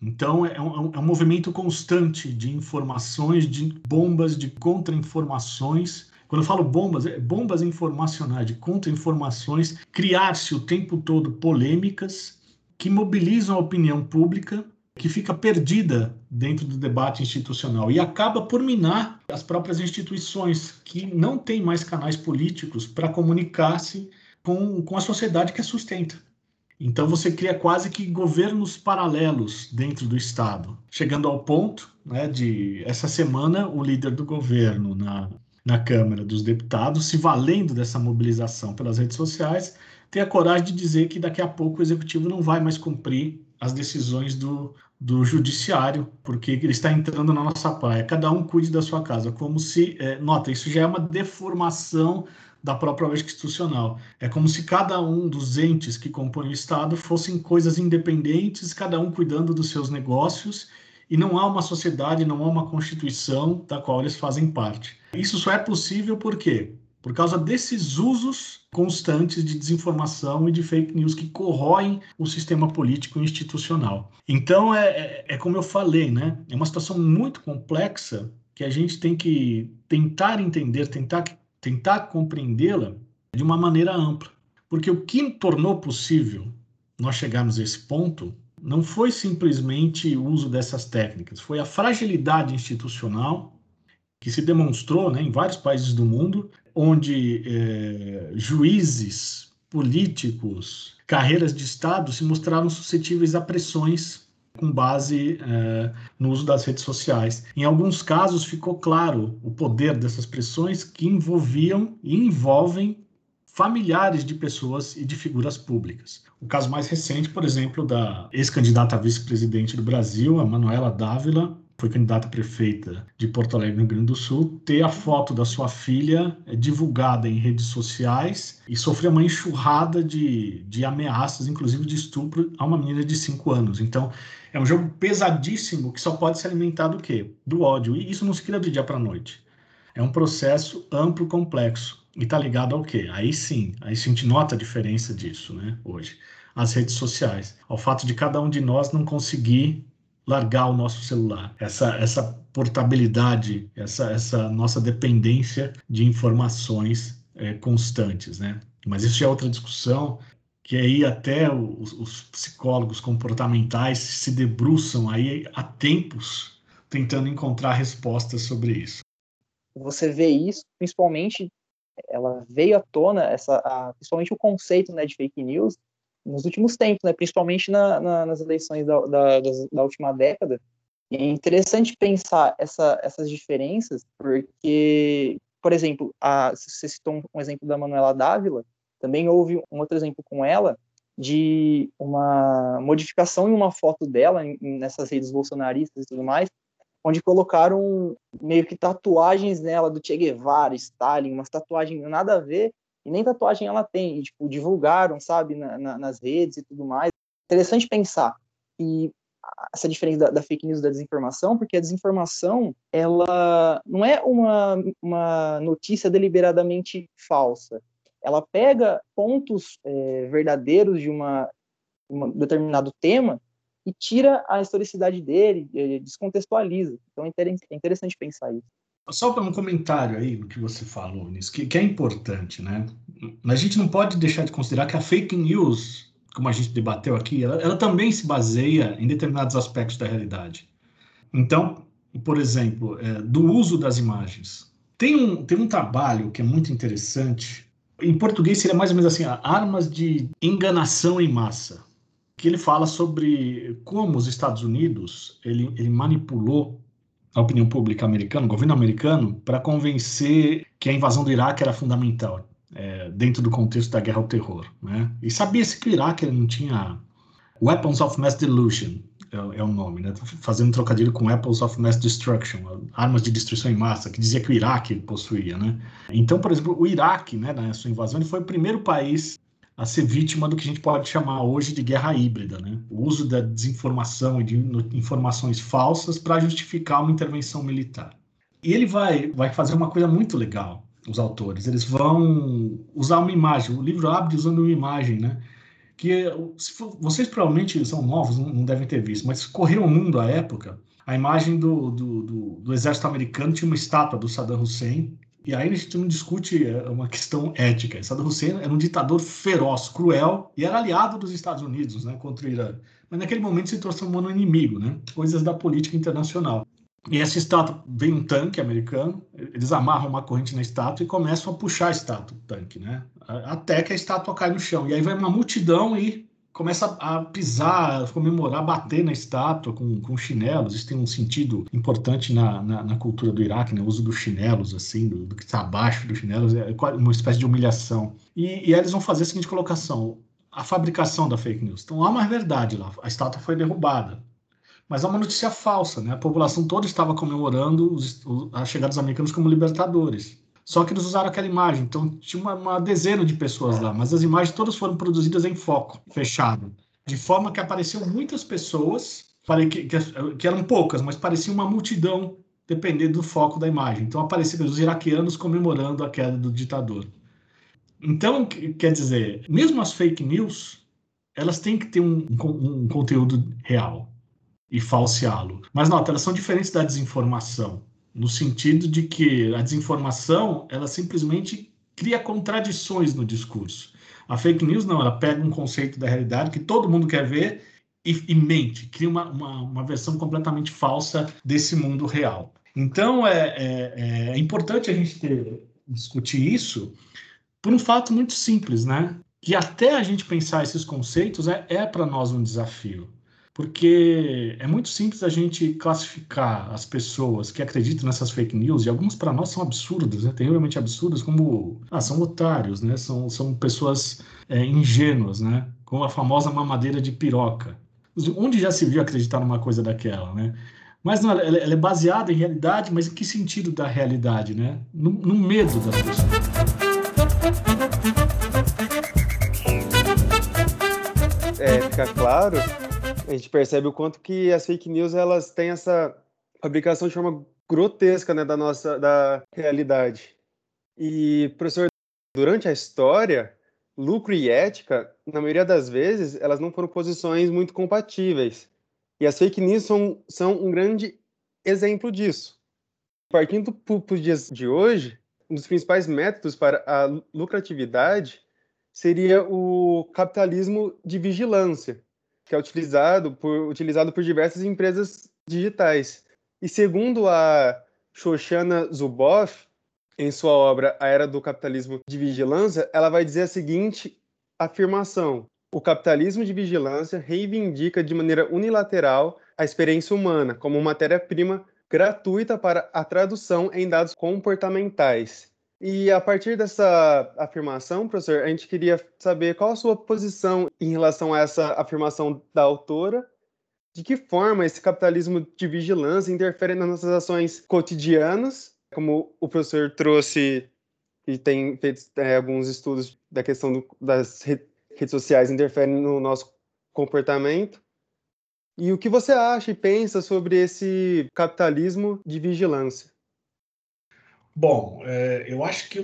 Speaker 2: Então, é um, é um, movimento constante de informações, de bombas, de contra-informações. Quando eu falo bombas, é bombas informacionais, de contra-informações, criar-se o tempo todo polêmicas que mobilizam a opinião pública, que fica perdida dentro do debate institucional e acaba por minar as próprias instituições, que não têm mais canais políticos para comunicar-se com, com a sociedade que a sustenta. Então você cria quase que governos paralelos dentro do Estado, chegando ao ponto né, de essa semana o líder do governo na, na Câmara dos Deputados, se valendo dessa mobilização pelas redes sociais, ter a coragem de dizer que daqui a pouco o executivo não vai mais cumprir as decisões do, do judiciário, porque ele está entrando na nossa praia. Cada um cuide da sua casa, como se, é, nota, isso já é uma deformação da própria lei institucional. É como se cada um dos entes que compõem o Estado fossem coisas independentes, cada um cuidando dos seus negócios, e não há uma sociedade, não há uma constituição da qual eles fazem parte. Isso só é possível por quê? Por causa desses usos constantes de desinformação e de fake news que corroem o sistema político e institucional. Então, é, é, é como eu falei, né? É uma situação muito complexa que a gente tem que tentar entender, tentar tentar compreendê-la de uma maneira ampla. Porque o que tornou possível nós chegarmos a esse ponto não foi simplesmente o uso dessas técnicas, foi a fragilidade institucional que se demonstrou né, em vários países do mundo, onde é, juízes, políticos, carreiras de Estado se mostraram suscetíveis a pressões com base é, no uso das redes sociais. Em alguns casos, ficou claro o poder dessas pressões que envolviam e envolvem familiares de pessoas e de figuras públicas. O caso mais recente, por exemplo, da ex-candidata a vice-presidente do Brasil, a Manuela Dávila, foi candidata a prefeita de Porto Alegre, no Rio Grande do Sul, ter a foto da sua filha eh, divulgada em redes sociais e sofrer uma enxurrada de, de ameaças, inclusive de estupro, a uma menina de 5 anos. Então, é um jogo pesadíssimo que só pode se alimentar do quê? Do ódio. E isso não se cria do dia para noite. É um processo amplo, complexo. E está ligado ao quê? Aí sim, aí a gente nota a diferença disso, né, hoje. As redes sociais. Ao fato de cada um de nós não conseguir largar o nosso celular. Essa, essa portabilidade, essa, essa nossa dependência de informações é, constantes, né? Mas isso é outra discussão que aí até os, os, psicólogos comportamentais se debruçam aí há tempos tentando encontrar respostas sobre isso.
Speaker 1: Você vê isso, principalmente, ela veio à tona, essa, a, principalmente o conceito né, de fake news, nos últimos tempos, né, principalmente na, na, nas eleições da, da, da, última década. E é interessante pensar essa, essas diferenças, porque, por exemplo, a, você citou um exemplo da Manuela Dávila, também houve um outro exemplo com ela, de uma modificação em uma foto dela, nessas redes bolsonaristas e tudo mais, onde colocaram meio que tatuagens nela do Che Guevara, Stalin, umas tatuagens nada a ver, nem tatuagem ela tem, e, tipo, divulgaram, sabe, na, na, nas redes e tudo mais. Interessante pensar e essa diferença da, da, fake news da desinformação, porque a desinformação, ela não é uma, uma notícia deliberadamente falsa. Ela pega pontos é, verdadeiros de uma, um determinado tema e tira a historicidade dele, descontextualiza. Então é, é interessante pensar isso.
Speaker 2: Só para um comentário aí no que você falou nisso, que, que, é importante, né? A gente não pode deixar de considerar que a fake news, como a gente debateu aqui, ela, ela também se baseia em determinados aspectos da realidade. Então, por exemplo, é, do uso das imagens. Tem um, tem um trabalho que é muito interessante. Em português seria mais ou menos assim: armas de enganação em massa. Que ele fala sobre como os Estados Unidos ele, ele manipulou a opinião pública americana, o governo americano, para convencer que a invasão do Iraque era fundamental é, dentro do contexto da guerra ao terror. Né? E sabia-se que o Iraque não tinha Weapons of Mass Delusion, é, é o nome, né? fazendo trocadilho com Weapons of Mass Destruction, armas de destruição em massa, que dizia que o Iraque possuía. Né? Então, por exemplo, o Iraque, né, na sua invasão, ele foi o primeiro país a ser vítima do que a gente pode chamar hoje de guerra híbrida, né? O uso da desinformação e de informações falsas para justificar uma intervenção militar. E ele vai, vai fazer uma coisa muito legal, os autores. Eles vão usar uma imagem. O livro abre usando uma imagem, né? Que for, vocês provavelmente são novos, não, não, devem ter visto, mas correu o mundo à época. A imagem do, do, do, do exército americano tinha uma estátua do Saddam Hussein e aí a gente não discute é, uma questão ética. Saddam Hussein era um ditador feroz, cruel e era aliado dos Estados Unidos né, contra o Irã. Mas naquele momento se transformou no inimigo, né? coisas da política internacional. E essa estátua vem um tanque americano, eles amarram uma corrente na estátua e começam a puxar a estátua, o tanque, né? Até que a estátua cai no chão. E aí vai uma multidão e começa a pisar, comemorar, bater na estátua com, com chinelos. Isso tem um sentido importante na, na, na cultura do Iraque, né? o uso dos chinelos, assim, do, do que está abaixo dos chinelos, é uma espécie de humilhação. E, e eles vão fazer a seguinte colocação: a fabricação da fake news. Então há uma verdade lá, a estátua foi derrubada. Mas há uma notícia falsa, né? A população toda estava comemorando os, a chegada dos americanos como libertadores. Só que eles usaram aquela imagem, então tinha uma, uma dezena de pessoas lá, mas as imagens todas foram produzidas em foco, fechado, de forma que apareciam muitas pessoas, que, que, que eram poucas, mas parecia uma multidão, dependendo do foco da imagem. Então apareciam os iraquianos comemorando a queda do ditador. Então, quer dizer, mesmo as fake news, elas têm que ter um, um, um conteúdo real e falseá-lo. Mas nota, elas são diferentes da desinformação no sentido de que a desinformação ela simplesmente cria contradições no discurso. A fake news não, ela pega um conceito da realidade que todo mundo quer ver e, e mente, cria uma, uma, uma, versão completamente falsa desse mundo real. Então é, é, é importante a gente ter, discutir isso por um fato muito simples, né? Que até a gente pensar esses conceitos é, é para nós um desafio porque é muito simples a gente classificar as pessoas que acreditam nessas fake news, e algumas para nós são absurdas, né? terrivelmente absurdas, como ah, são otários, né? são, são pessoas é, ingênuas, né? como a famosa mamadeira de piroca. Onde já se viu acreditar numa coisa daquela? Né? Mas não, ela, ela é baseada em realidade, mas em que sentido da realidade? Né? No, no medo das pessoas.
Speaker 4: É, fica claro a gente percebe o quanto que as fake news elas têm essa fabricação de forma grotesca né, da nossa da realidade. E, professor, durante a história, lucro e ética, na maioria das vezes, elas não foram posições muito compatíveis. E as fake news são, são um grande exemplo disso. Partindo para os dias de hoje, um dos principais métodos para a lucratividade seria o capitalismo de vigilância, que é utilizado por, utilizado por diversas empresas digitais. E segundo a Shoshana Zuboff, em sua obra A Era do Capitalismo de Vigilância, ela vai dizer a seguinte afirmação: o capitalismo de vigilância reivindica de maneira unilateral a experiência humana como matéria-prima gratuita para a tradução em dados comportamentais e a partir dessa afirmação, professor, a gente queria saber qual a sua posição em relação a essa afirmação da autora, de que forma esse capitalismo de vigilância interfere nas nossas ações cotidianas, como o professor trouxe e tem feito é, alguns estudos da questão do, das redes sociais interferem no nosso comportamento. E o que você acha e pensa sobre esse capitalismo de vigilância?
Speaker 2: Bom, é, eu acho que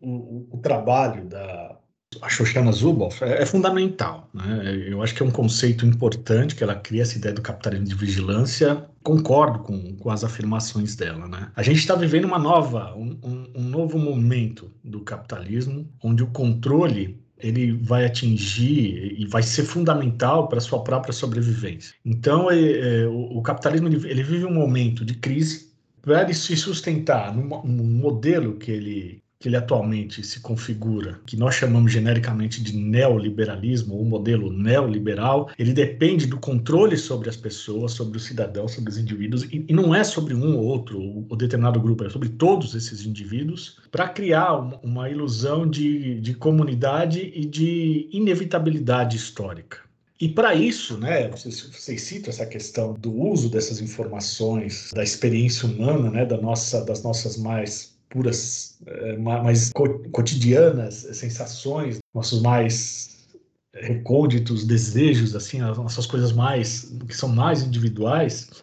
Speaker 2: o, o, o, trabalho da a Shoshana Zuboff é, é, fundamental. Né? Eu acho que é um conceito importante que ela cria essa ideia do capitalismo de vigilância. Concordo com, com as afirmações dela. Né? A gente está vivendo uma nova, um, um, novo momento do capitalismo, onde o controle ele vai atingir e vai ser fundamental para a sua própria sobrevivência. Então, é, é, o, o, capitalismo ele, ele, vive um momento de crise para ele se sustentar num, num modelo que ele, que ele atualmente se configura, que nós chamamos genericamente de neoliberalismo, ou modelo neoliberal, ele depende do controle sobre as pessoas, sobre os cidadãos, sobre os indivíduos, e, e não é sobre um ou outro, ou determinado grupo, é sobre todos esses indivíduos, para criar uma, uma ilusão de, de comunidade e de inevitabilidade histórica. E para isso, né, vocês, vocês, citam essa questão do uso dessas informações, da experiência humana, né, da nossa, das nossas mais puras, é, mais cotidianas sensações, nossos mais recônditos desejos, assim, as nossas coisas mais que são mais individuais.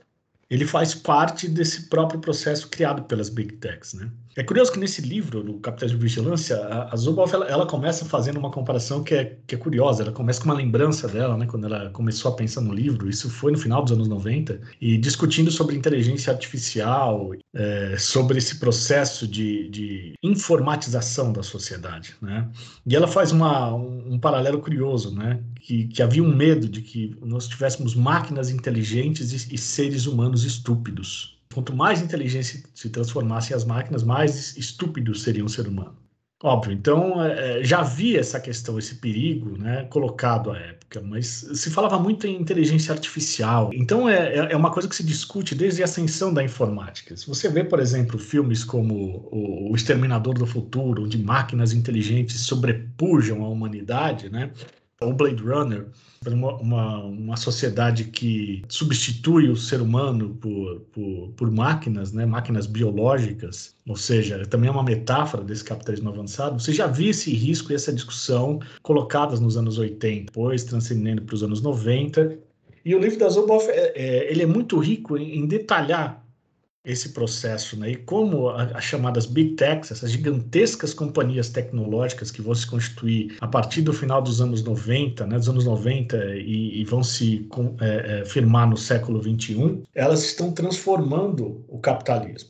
Speaker 2: ele faz parte desse próprio processo criado pelas Big Techs, né? É curioso que nesse livro, no Capitalismo de Vigilância, a, a Zuboff, ela, ela, começa fazendo uma comparação que é, que é curiosa. Ela começa com uma lembrança dela, né, quando ela começou a pensar no livro. Isso foi no final dos anos 90. E discutindo sobre inteligência artificial, é, sobre esse processo de, de, informatização da sociedade, né? E ela faz uma, um, um paralelo curioso, né? Que, que, havia um medo de que nós tivéssemos máquinas inteligentes e, e seres humanos estúpidos. Quanto mais inteligência se transformassem as máquinas, mais estúpido seria um ser humano. Óbvio, então é, é, já havia essa questão, esse perigo né, colocado à época, mas se falava muito em inteligência artificial. Então é, é, é uma coisa que se discute desde a ascensão da informática. Se você vê, por exemplo, filmes como O Exterminador do Futuro, onde máquinas inteligentes sobrepujam a humanidade, né, ou Blade Runner, uma, uma, uma, sociedade que substitui o ser humano por, por, por, máquinas, né? máquinas biológicas, ou seja, também é uma metáfora desse capitalismo avançado. Você já viu esse risco e essa discussão colocadas nos anos 80, depois transcendendo para os anos 90. E o livro da Zoboff, é, é, ele é muito rico em, em detalhar esse processo, né? E como as chamadas big techs, essas gigantescas companhias tecnológicas que vão se constituir a partir do final dos anos 90, né? Dos anos 90 e, e vão se é, é, firmar no século 21, elas estão transformando o capitalismo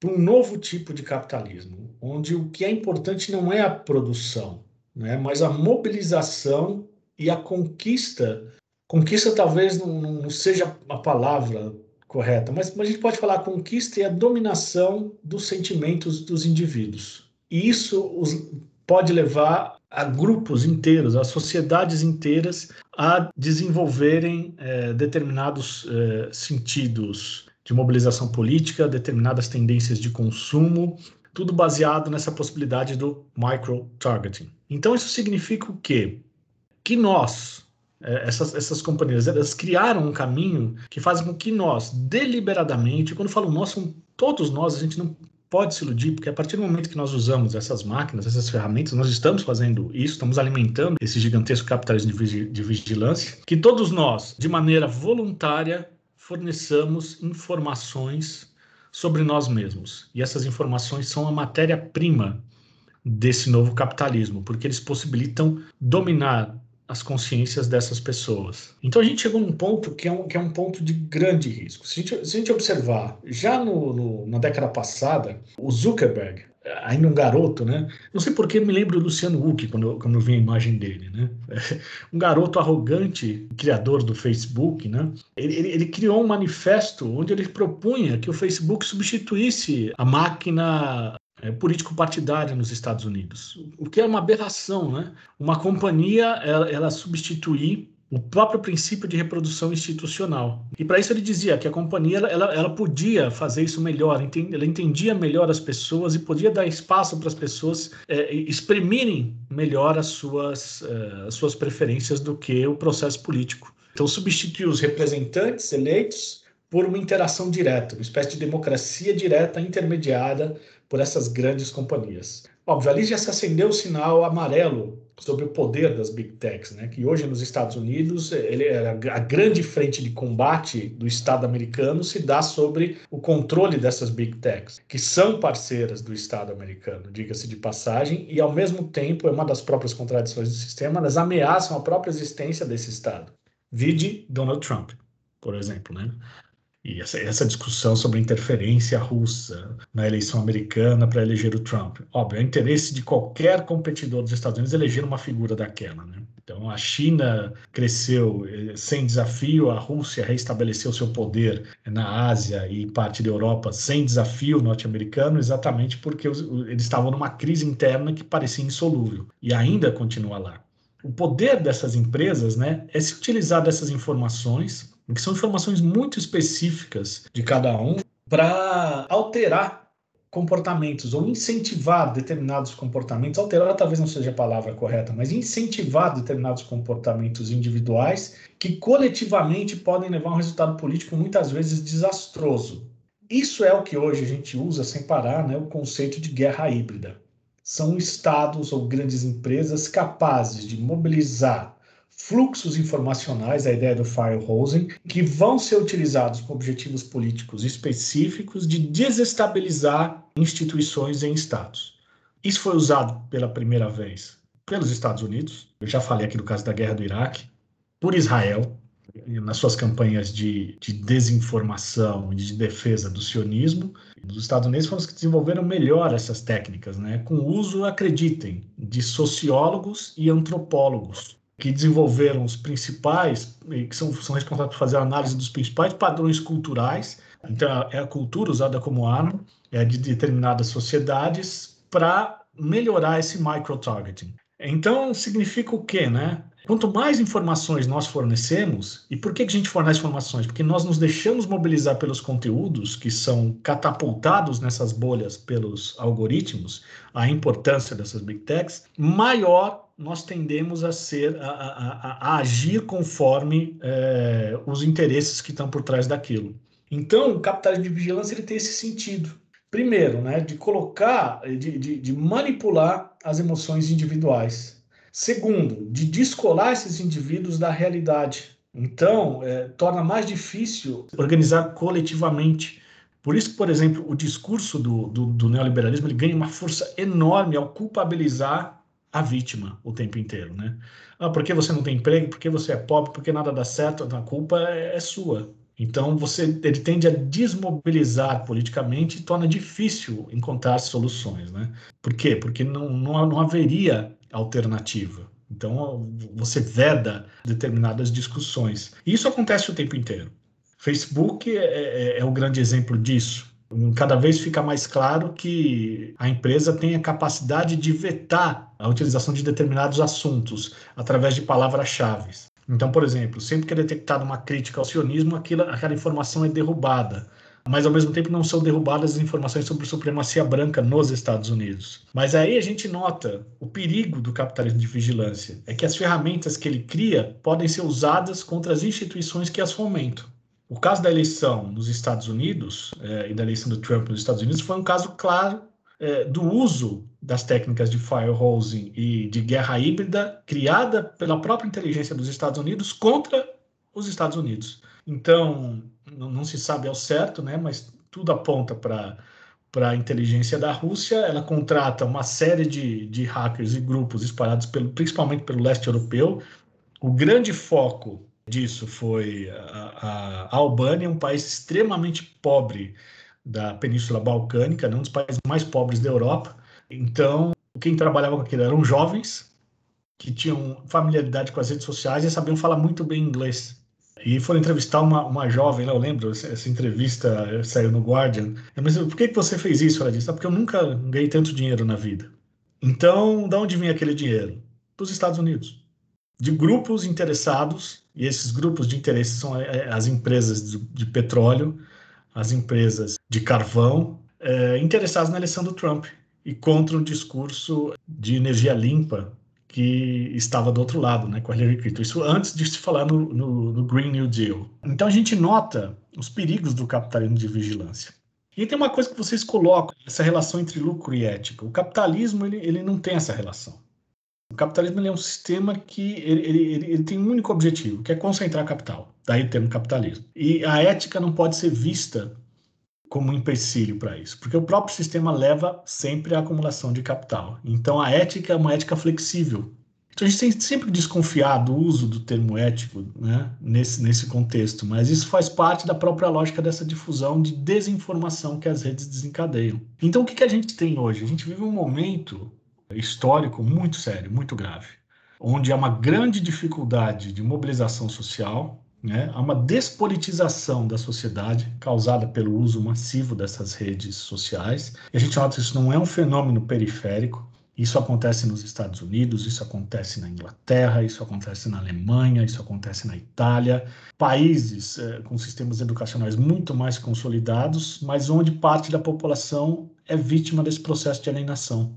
Speaker 2: para um novo tipo de capitalismo, onde o que é importante não é a produção, né? Mas a mobilização e a conquista. Conquista talvez não, não seja a palavra correta, mas, mas a gente pode falar a conquista e a dominação dos sentimentos dos indivíduos. E isso os, pode levar a grupos inteiros, a sociedades inteiras a desenvolverem é, determinados é, sentidos de mobilização política, determinadas tendências de consumo, tudo baseado nessa possibilidade do micro-targeting. Então, isso significa o quê? Que nós, essas, essas companhias, elas criaram um caminho que faz com que nós, deliberadamente, quando falo nós, são todos nós, a gente não pode se iludir, porque a partir do momento que nós usamos essas máquinas, essas ferramentas, nós estamos fazendo isso, estamos alimentando esse gigantesco capitalismo de vigilância, que todos nós, de maneira voluntária, forneçamos informações sobre nós mesmos. E essas informações são a matéria-prima desse novo capitalismo, porque eles possibilitam dominar as consciências dessas pessoas. Então a gente chegou num ponto que é um, que é um ponto de grande risco. Se a gente, se a gente observar, já no, no, na década passada, o Zuckerberg, ainda um garoto, né? Não sei porque me lembro do Luciano Huck quando, quando eu vi a imagem dele, né? Um garoto arrogante, criador do Facebook, né? Ele, ele, ele, criou um manifesto onde ele propunha que o Facebook substituísse a máquina é, político-partidária nos Estados Unidos, o que é uma aberração, né? Uma companhia ela, ela substituir o próprio princípio de reprodução institucional. E para isso ele dizia que a companhia ela, ela podia fazer isso melhor, ela entendia melhor as pessoas e podia dar espaço para as pessoas é, exprimirem melhor as suas, é, as suas preferências do que o processo político. Então substituir os representantes eleitos por uma interação direta, uma espécie de democracia direta intermediada por essas grandes companhias. Óbvio, ali já se acendeu o sinal amarelo sobre o poder das big techs, né? que hoje nos Estados Unidos ele, é a grande frente de combate do Estado americano se dá sobre o controle dessas big techs, que são parceiras do Estado americano, diga-se de passagem, e ao mesmo tempo é uma das próprias contradições do sistema, elas ameaçam a própria existência desse Estado. Vide Donald Trump, por exemplo, né? E essa, essa, discussão sobre interferência russa na eleição americana para eleger o Trump. Óbvio, é interesse de qualquer competidor dos Estados Unidos eleger uma figura daquela. Né? Então, a China cresceu eh, sem desafio, a Rússia reestabeleceu seu poder na Ásia e parte da Europa sem desafio norte-americano, exatamente porque eles estavam numa crise interna que parecia insolúvel e ainda continua lá. O poder dessas empresas né, é se utilizar dessas informações que são informações muito específicas de cada um para alterar comportamentos ou incentivar determinados comportamentos, alterar talvez não seja a palavra correta, mas incentivar determinados comportamentos individuais que coletivamente podem levar a um resultado político muitas vezes desastroso. Isso é o que hoje a gente usa sem parar, né, o conceito de guerra híbrida. São estados ou grandes empresas capazes de mobilizar fluxos informacionais, a ideia do firehosing, que vão ser utilizados com objetivos políticos específicos de desestabilizar instituições em estados. Isso foi usado pela primeira vez pelos Estados Unidos, eu já falei aqui do caso da guerra do Iraque, por Israel, nas suas campanhas de, de desinformação e de defesa do sionismo. Os Estados Unidos foram os que desenvolveram melhor essas técnicas, né? com o uso, acreditem, de sociólogos e antropólogos, que desenvolveram os principais, que são, são responsáveis por fazer a análise dos principais padrões culturais. Então, é a cultura usada como arma é de determinadas sociedades para melhorar esse micro-targeting. Então, significa o quê, né? Quanto mais informações nós fornecemos, e por que, a gente fornece informações? Porque nós nos deixamos mobilizar pelos conteúdos que são catapultados nessas bolhas pelos algoritmos, a importância dessas big techs, maior nós tendemos a ser, a, a, a agir conforme é, os interesses que estão por trás daquilo. Então, o capitalismo de vigilância ele tem esse sentido. Primeiro, né, de colocar, de, de, de manipular as emoções individuais Segundo, de descolar esses indivíduos da realidade. Então, é, torna mais difícil organizar coletivamente. Por isso, por exemplo, o discurso do, do, do neoliberalismo ele ganha uma força enorme ao culpabilizar a vítima o tempo inteiro, né? Ah, porque você não tem emprego, porque você é pobre, porque nada dá certo, a culpa é, é sua. Então, você, ele tende a desmobilizar politicamente e torna difícil encontrar soluções, né? Por quê? Porque não, não, não haveria alternativa. Então, você veda determinadas discussões. Isso acontece o tempo inteiro. Facebook é, é, é o grande exemplo disso. Cada vez fica mais claro que a empresa tem a capacidade de vetar a utilização de determinados assuntos através de palavras-chave. Então, por exemplo, sempre que é detectada uma crítica ao sionismo, aquilo, aquela informação é derrubada mas ao mesmo tempo não são derrubadas as informações sobre supremacia branca nos Estados Unidos. Mas aí a gente nota o perigo do capitalismo de vigilância, é que as ferramentas que ele cria podem ser usadas contra as instituições que as fomentam. O caso da eleição nos Estados Unidos é, e da eleição do Trump nos Estados Unidos foi um caso claro é, do uso das técnicas de firehosing e de guerra híbrida criada pela própria inteligência dos Estados Unidos contra os Estados Unidos. Então, não, não se sabe ao certo, né, mas tudo aponta para para a inteligência da Rússia, ela contrata uma série de, de hackers e grupos espalhados pelo, principalmente pelo leste europeu. O grande foco disso foi a, a Albânia, um país extremamente pobre da Península Balcânica, né, um dos países mais pobres da Europa. Então, quem trabalhava com aquilo eram jovens que tinham familiaridade com as redes sociais e sabiam falar muito bem inglês. E foram entrevistar uma, uma jovem, eu lembro, essa entrevista saiu no Guardian. Disse, por que, que você fez isso? Ela disse, ah, porque eu nunca ganhei tanto dinheiro na vida. Então, de onde vinha aquele dinheiro? Dos Estados Unidos. De grupos interessados, e esses grupos de interesse são é, é, as empresas de, de petróleo, as empresas de carvão, é, interessadas na eleição do Trump e contra um discurso de energia limpa que estava do outro lado, né, com a Hillary Clinton. Isso antes de se falar no, no, no, Green New Deal. Então a gente nota os perigos do capitalismo de vigilância. E tem uma coisa que vocês colocam, essa relação entre lucro e ética. O capitalismo ele, ele não tem essa relação. O capitalismo é um sistema que ele, ele, ele, tem um único objetivo, que é concentrar capital. Daí o termo capitalismo. E a ética não pode ser vista como um empecilho para isso, porque o próprio sistema leva sempre à acumulação de capital. Então a ética é uma ética flexível. Então a gente tem sempre desconfiado do uso do termo ético né, nesse, nesse contexto, mas isso faz parte da própria lógica dessa difusão de desinformação que as redes desencadeiam. Então o que, que a gente tem hoje? A gente vive um momento histórico muito sério, muito grave, onde há uma grande dificuldade de mobilização social, né? Há uma despolitização da sociedade causada pelo uso massivo dessas redes sociais. E a gente nota que isso não é um fenômeno periférico. Isso acontece nos Estados Unidos, isso acontece na Inglaterra, isso acontece na Alemanha, isso acontece na Itália. Países é, com sistemas educacionais muito mais consolidados, mas onde parte da população é vítima desse processo de alienação.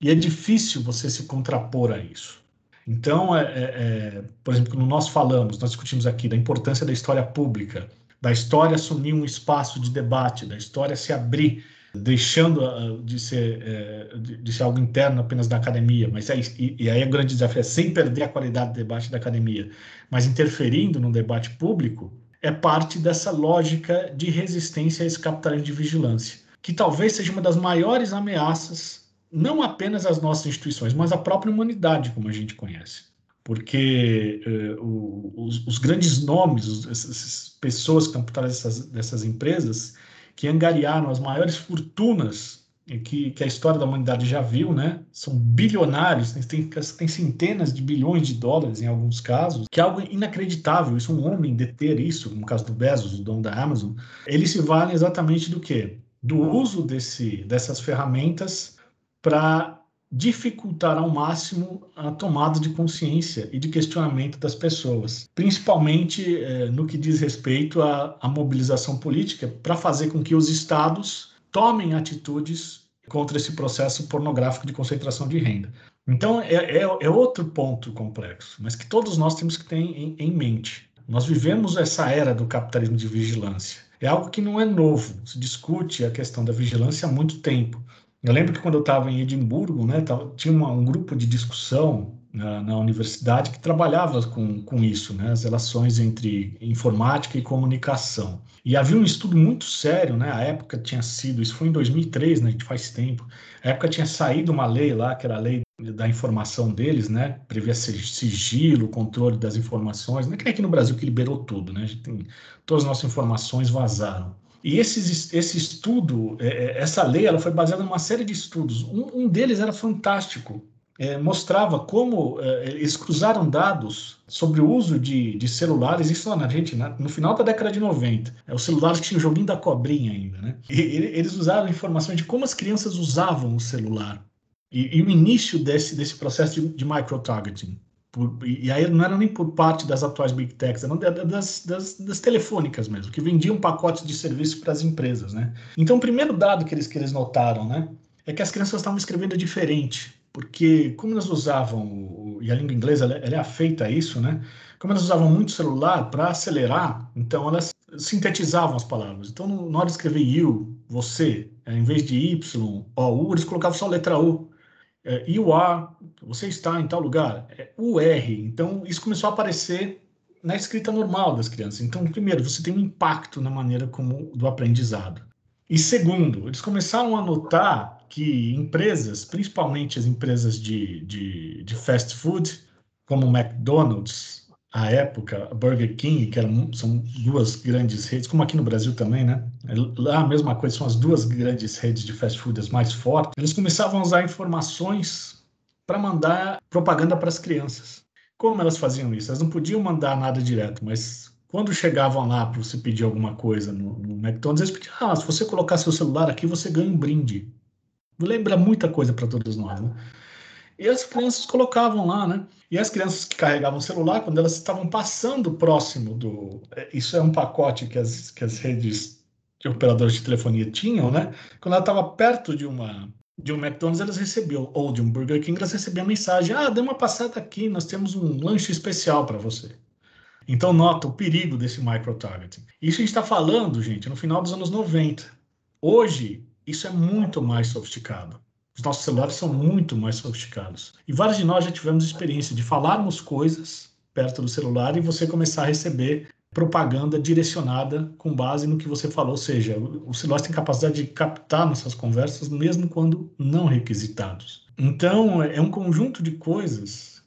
Speaker 2: E é difícil você se contrapor a isso. Então, é, é, é, por exemplo, quando nós falamos, nós discutimos aqui da importância da história pública, da história assumir um espaço de debate, da história se abrir deixando uh, de ser, uh, de, ser algo interno apenas da academia, mas é, e, e, aí o grande desafio é sem perder a qualidade do debate da academia, mas interferindo no debate público, é parte dessa lógica de resistência a esse capitalismo de vigilância, que talvez seja uma das maiores ameaças, não apenas às nossas instituições, mas à própria humanidade, como a gente conhece porque uh, o, os, os, grandes nomes, os, essas pessoas que estão por trás dessas, dessas empresas, que angariaram as maiores fortunas que, que, a história da humanidade já viu, né? São bilionários, tem, tem, centenas de bilhões de dólares em alguns casos, que é algo inacreditável. Isso, um homem deter isso, no caso do Bezos, o dono da Amazon, eles se valem exatamente do quê? Do uso desse, dessas ferramentas para dificultar ao máximo a tomada de consciência e de questionamento das pessoas, principalmente eh, no que diz respeito à, à mobilização política, para fazer com que os estados tomem atitudes contra esse processo pornográfico de concentração de renda. Então, é, é, é outro ponto complexo, mas que todos nós temos que ter em, em mente. Nós vivemos essa era do capitalismo de vigilância. É algo que não é novo, se discute a questão da vigilância há muito tempo. Eu lembro que quando eu estava em Edimburgo, né, tava, tinha uma, um grupo de discussão na, na, universidade que trabalhava com, com isso, né, as relações entre informática e comunicação. E havia um estudo muito sério, né, a época tinha sido, isso foi em 2003, né, a gente faz tempo, a época tinha saído uma lei lá, que era a lei da informação deles, né, previa sigilo, controle das informações, não é que aqui no Brasil que liberou tudo, né, a gente tem, todas as nossas informações vazaram. E esses, esse estudo, é, é, essa lei, ela foi baseada numa série de estudos. Um, um deles era fantástico. É, mostrava como é, eles cruzaram dados sobre o uso de, de celulares, isso lá na gente, no final da década de 90. É, os celulares que tinham o joguinho da cobrinha ainda, né? E, eles usaram informações de como as crianças usavam o celular. E, e o início desse, desse processo de, de micro-targeting. Por, e aí não era nem por parte das atuais big techs, eram das, das, das, telefônicas mesmo, que vendiam pacotes de serviço para as empresas, né? Então, o primeiro dado que eles, que eles notaram, né, é que as crianças estavam escrevendo diferente, porque como elas usavam, e a língua inglesa ela, ela é afeita a isso, né? Como elas usavam muito celular para acelerar, então elas sintetizavam as palavras. Então, na hora de escrever you, você, em vez de y, ou u, eles colocavam só a letra u é, you are, você está em tal lugar, é UR. Então, isso começou a aparecer na escrita normal das crianças. Então, primeiro, você tem um impacto na maneira como do aprendizado. E segundo, eles começaram a notar que empresas, principalmente as empresas de, de, de fast food, como o McDonald's, à época, a Burger King, que eram, são duas grandes redes, como aqui no Brasil também, né? Lá a mesma coisa, são as duas grandes redes de fast food as mais fortes. Eles começavam a usar informações para mandar propaganda para as crianças. Como elas faziam isso? Elas não podiam mandar nada direto, mas quando chegavam lá para você pedir alguma coisa no, no McDonald's, eles pediam: ah, se você colocar seu celular aqui, você ganha um brinde. Lembra muita coisa para todos nós, né? E as crianças colocavam lá, né? E as crianças que carregavam o celular, quando elas estavam passando próximo do. É, isso é um pacote que as, que as redes de operadores de telefonia tinham, né? Quando ela estava perto de uma de um McDonald's, elas recebiam, ou de um Burger King, elas recebiam a mensagem: ah, dê uma passada aqui, nós temos um lanche especial para você. Então, nota o perigo desse micro-targeting. Isso a gente está falando, gente, no final dos anos 90. Hoje, isso é muito mais sofisticado. Os nossos celulares são muito mais sofisticados. E vários de nós já tivemos experiência de falarmos coisas perto do celular e você começar a receber propaganda direcionada com base no que você falou. Ou seja, o celular tem capacidade de captar nossas conversas mesmo quando não requisitados. Então, é um conjunto de coisas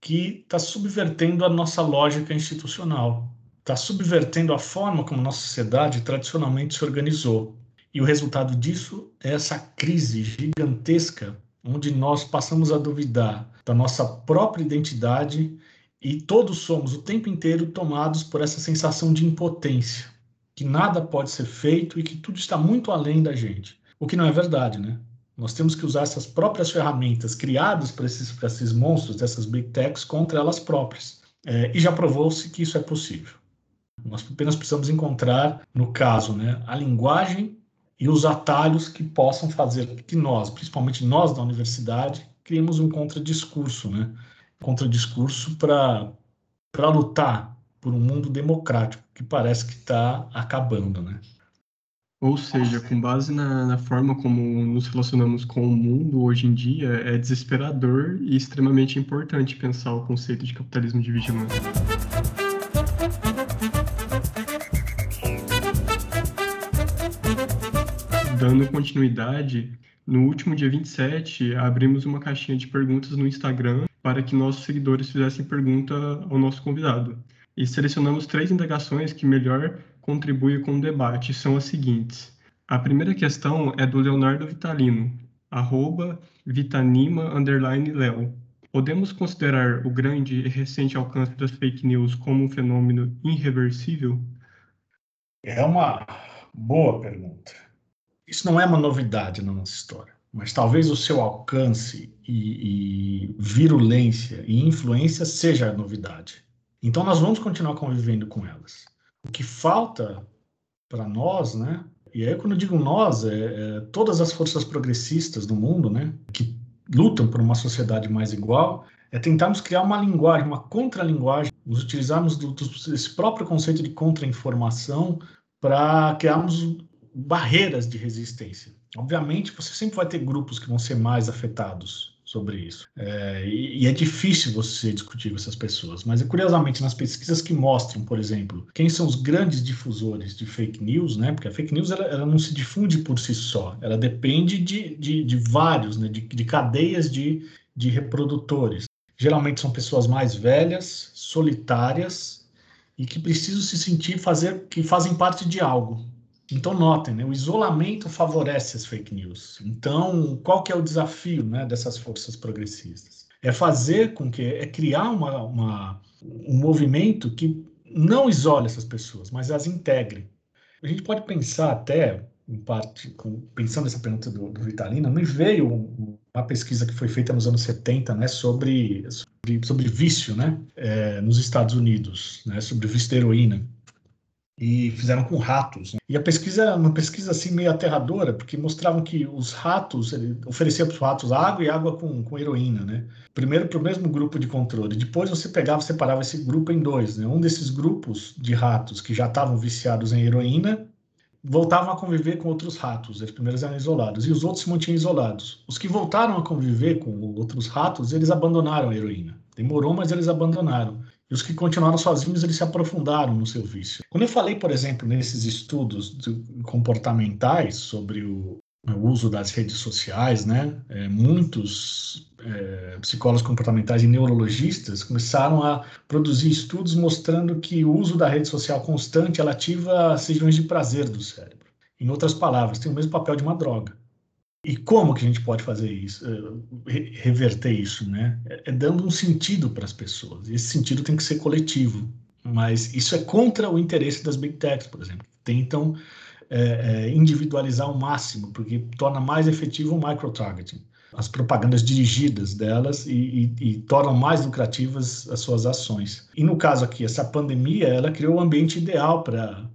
Speaker 2: que está subvertendo a nossa lógica institucional, está subvertendo a forma como nossa sociedade tradicionalmente se organizou. E o resultado disso é essa crise gigantesca, onde nós passamos a duvidar da nossa própria identidade e todos somos o tempo inteiro tomados por essa sensação de impotência, que nada pode ser feito e que tudo está muito além da gente. O que não é verdade, né? Nós temos que usar essas próprias ferramentas criadas para esses, esses monstros, dessas big techs, contra elas próprias. É, e já provou-se que isso é possível. Nós apenas precisamos encontrar, no caso, né, a linguagem e os atalhos que possam fazer que nós, principalmente nós da universidade, criemos um contradiscurso, né? Contradiscurso para para lutar por um mundo democrático que parece que está acabando, né?
Speaker 3: Ou seja, com base na, na, forma como nos relacionamos com o mundo hoje em dia, é desesperador e extremamente importante pensar o conceito de capitalismo de vigilância. Dando continuidade, no último dia 27, abrimos uma caixinha de perguntas no Instagram para que nossos seguidores fizessem pergunta ao nosso convidado. E selecionamos três indagações que melhor contribuem com o debate. São as seguintes. A primeira questão é do Leonardo Vitalino, arroba vitanima, underline, Leo. Podemos considerar o grande e recente alcance das fake news como um fenômeno irreversível?
Speaker 2: É uma boa pergunta. Isso não é uma novidade na nossa história, mas talvez o seu alcance e, e virulência e influência seja a novidade. Então nós vamos continuar convivendo com elas. O que falta para nós, né? E aí quando eu digo nós, é, é, todas as forças progressistas do mundo, né? Que lutam por uma sociedade mais igual, é tentarmos criar uma linguagem, uma contralinguagem, nos utilizarmos do, do, desse próprio conceito de contra-informação para criarmos barreiras de resistência. Obviamente, você sempre vai ter grupos que vão ser mais afetados sobre isso. É, e, e, é difícil você discutir com essas pessoas. Mas, curiosamente, nas pesquisas que mostram, por exemplo, quem são os grandes difusores de fake news, né? Porque a fake news ela, ela não se difunde por si só. Ela depende de, de, de vários, né? de, de cadeias de, de reprodutores. Geralmente são pessoas mais velhas, solitárias e que precisam se sentir fazer que fazem parte de algo. Então, notem, né, o isolamento favorece as fake news. Então, qual que é o desafio né, dessas forças progressistas? É fazer com que, é criar uma, uma, um movimento que não isole essas pessoas, mas as integre. A gente pode pensar até, em parte, pensando nessa pergunta do, do Vitalina, me veio uma pesquisa que foi feita nos anos 70 né, sobre, sobre, sobre vício né, é, nos Estados Unidos, né, sobre vício da heroína e fizeram com ratos. Né? E a pesquisa, uma pesquisa assim meio aterradora, porque mostravam que os ratos, ele oferecia para os ratos água e água com, com heroína, né? Primeiro para o mesmo grupo de controle, depois você pegava separava esse grupo em dois, né? Um desses grupos de ratos que já estavam viciados em heroína voltavam a conviver com outros ratos, eles primeiros eram isolados, e os outros se mantinham isolados. Os que voltaram a conviver com outros ratos, eles abandonaram a heroína. Demorou, mas eles abandonaram. E os que continuaram sozinhos, eles se aprofundaram no seu vício. Quando eu falei, por exemplo, nesses estudos comportamentais sobre o, o uso das redes sociais, né? É, muitos é, psicólogos comportamentais e neurologistas começaram a produzir estudos mostrando que o uso da rede social constante ela ativa regiões de prazer do cérebro. Em outras palavras, tem o mesmo papel de uma droga. E como que a gente pode fazer isso, eh, reverter isso, né? É, é dando um sentido para as pessoas. Esse sentido tem que ser coletivo. Mas isso é contra o interesse das big techs, por exemplo. Tentam é, individualizar ao máximo, porque torna mais efetivo o micro-targeting. As propagandas dirigidas delas e, e, e tornam mais lucrativas as suas ações. E no caso aqui, essa pandemia, ela criou o um ambiente ideal para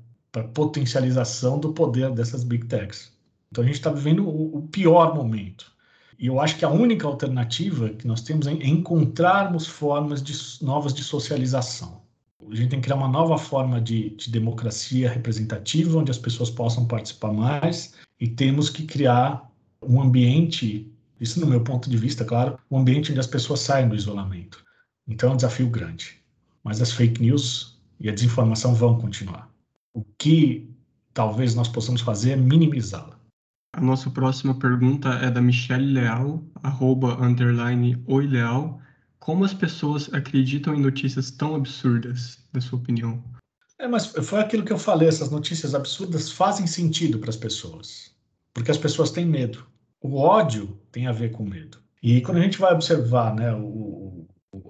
Speaker 2: potencialização do poder dessas big techs. Então a gente está vivendo o, o, pior momento. E eu acho que a única alternativa que nós temos é encontrarmos formas de, novas de socialização. A gente tem que criar uma nova forma de, de democracia representativa, onde as pessoas possam participar mais, e temos que criar um ambiente, isso no meu ponto de vista, claro, um ambiente onde as pessoas saem do isolamento. Então é um desafio grande. Mas as fake news e a desinformação vão continuar. O que talvez nós possamos fazer é minimizá-la.
Speaker 3: A nossa próxima pergunta é da Michelle Leal, arroba, underline, oi Leal. Como as pessoas acreditam em notícias tão absurdas, na sua opinião?
Speaker 2: É, mas foi aquilo que eu falei, essas notícias absurdas fazem sentido para as pessoas, porque as pessoas têm medo. O ódio tem a ver com medo. E quando a gente vai observar né, o,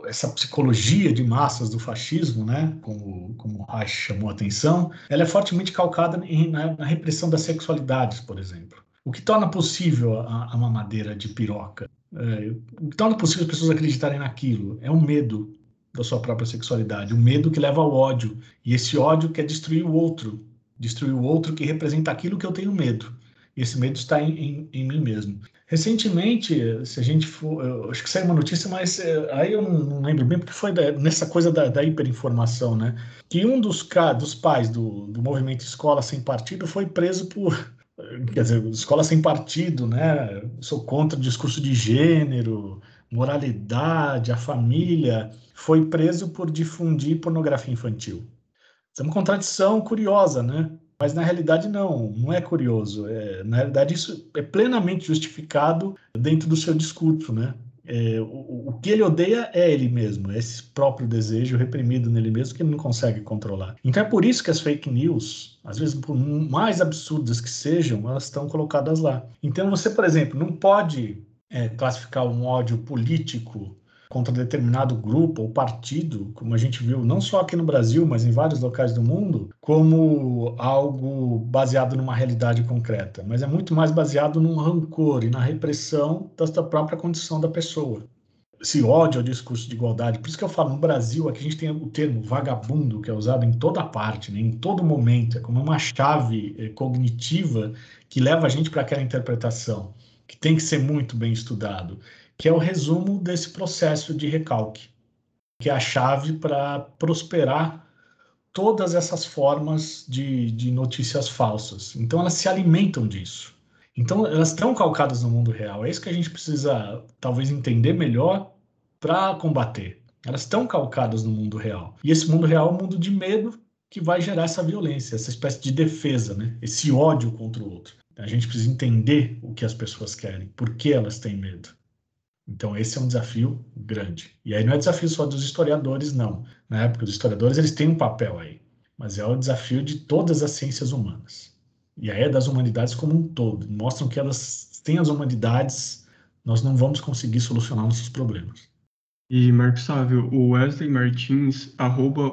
Speaker 2: essa psicologia de massas do fascismo, né, como, como o Reich chamou a atenção, ela é fortemente calcada em, na, na repressão das sexualidades, por exemplo. O que torna possível a, a mamadeira de piroca? É, o que torna possível as pessoas acreditarem naquilo é o medo da sua própria sexualidade, o medo que leva ao ódio. E esse ódio quer destruir o outro, destruir o outro que representa aquilo que eu tenho medo. E esse medo está em, em, em mim mesmo. Recentemente, se a gente for, acho que saiu uma notícia, mas é, aí eu não lembro bem, porque foi da, nessa coisa da, da, hiperinformação, né? Que um dos, dos pais do, do movimento Escola Sem Partido foi preso por, quer dizer, Escola Sem Partido, né? Sou contra o discurso de gênero, moralidade, a família, foi preso por difundir pornografia infantil. Isso é uma contradição curiosa, né? Mas na realidade não, não é curioso. É, na realidade isso é plenamente justificado dentro do seu discurso, né? É, o, o, que ele odeia é ele mesmo, é esse próprio desejo reprimido nele mesmo que ele não consegue controlar. Então é por isso que as fake news, às vezes por mais absurdas que sejam, elas estão colocadas lá. Então você, por exemplo, não pode é, classificar um ódio político contra determinado grupo ou partido, como a gente viu não só aqui no Brasil, mas em vários locais do mundo, como algo baseado numa realidade concreta, mas é muito mais baseado num rancor e na repressão da própria condição da pessoa. Esse ódio ao discurso de igualdade, por isso que eu falo, no Brasil, aqui a gente tem o termo vagabundo, que é usado em toda parte, né, em todo momento, é como uma chave é, cognitiva que leva a gente para aquela interpretação, que tem que ser muito bem estudado que é o resumo desse processo de recalque, que é a chave para prosperar todas essas formas de, de notícias falsas. Então, elas se alimentam disso. Então, elas estão calcadas no mundo real. É isso que a gente precisa, talvez, entender melhor para combater. Elas estão calcadas no mundo real. E esse mundo real é um mundo de medo que vai gerar essa violência, essa espécie de defesa, né? esse ódio contra o outro. A gente precisa entender o que as pessoas querem, por que elas têm medo. Então, esse é um desafio grande. E aí não é desafio só dos historiadores, não. Na época, os historiadores eles têm um papel aí, mas é o desafio de todas as ciências humanas. E aí é das humanidades como um todo. Mostram que elas têm as humanidades, nós não vamos conseguir solucionar nossos problemas.
Speaker 3: E, Marcos Sávio, o Wesley Martins, arroba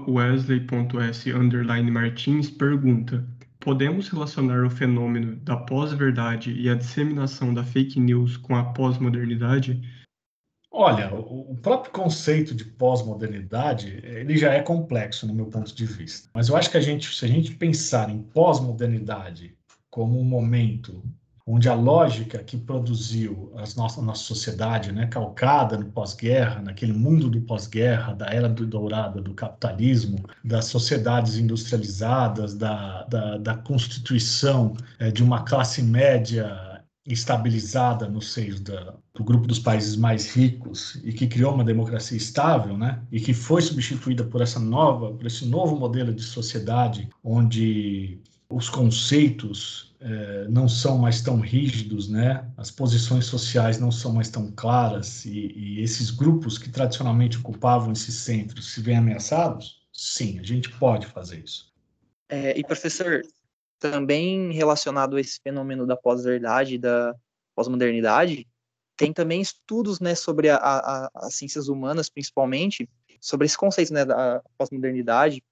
Speaker 3: pergunta Podemos relacionar o fenômeno da pós-verdade e a disseminação da fake news com a pós-modernidade?
Speaker 2: Olha, o próprio conceito de pós-modernidade, ele já é complexo no meu ponto de vista. Mas eu acho que a gente, se a gente pensar em pós-modernidade como um momento onde a lógica que produziu a nossa, a nossa sociedade, né, calcada no pós-guerra, naquele mundo do pós-guerra, da era do dourada do capitalismo, das sociedades industrializadas, da, da, da constituição é, de uma classe média estabilizada no seio da, do grupo dos países mais ricos e que criou uma democracia estável, né? E que foi substituída por essa nova, por esse novo modelo de sociedade onde os conceitos eh, não são mais tão rígidos, né? As posições sociais não são mais tão claras e, e esses grupos que tradicionalmente ocupavam esses centros se veem ameaçados? Sim, a gente pode fazer isso.
Speaker 1: É, e professor, também relacionado a esse fenômeno da pós-verdade, da pós-modernidade, tem também estudos né, sobre a, a, as ciências humanas, principalmente, sobre esse conceito né, da pós-modernidade.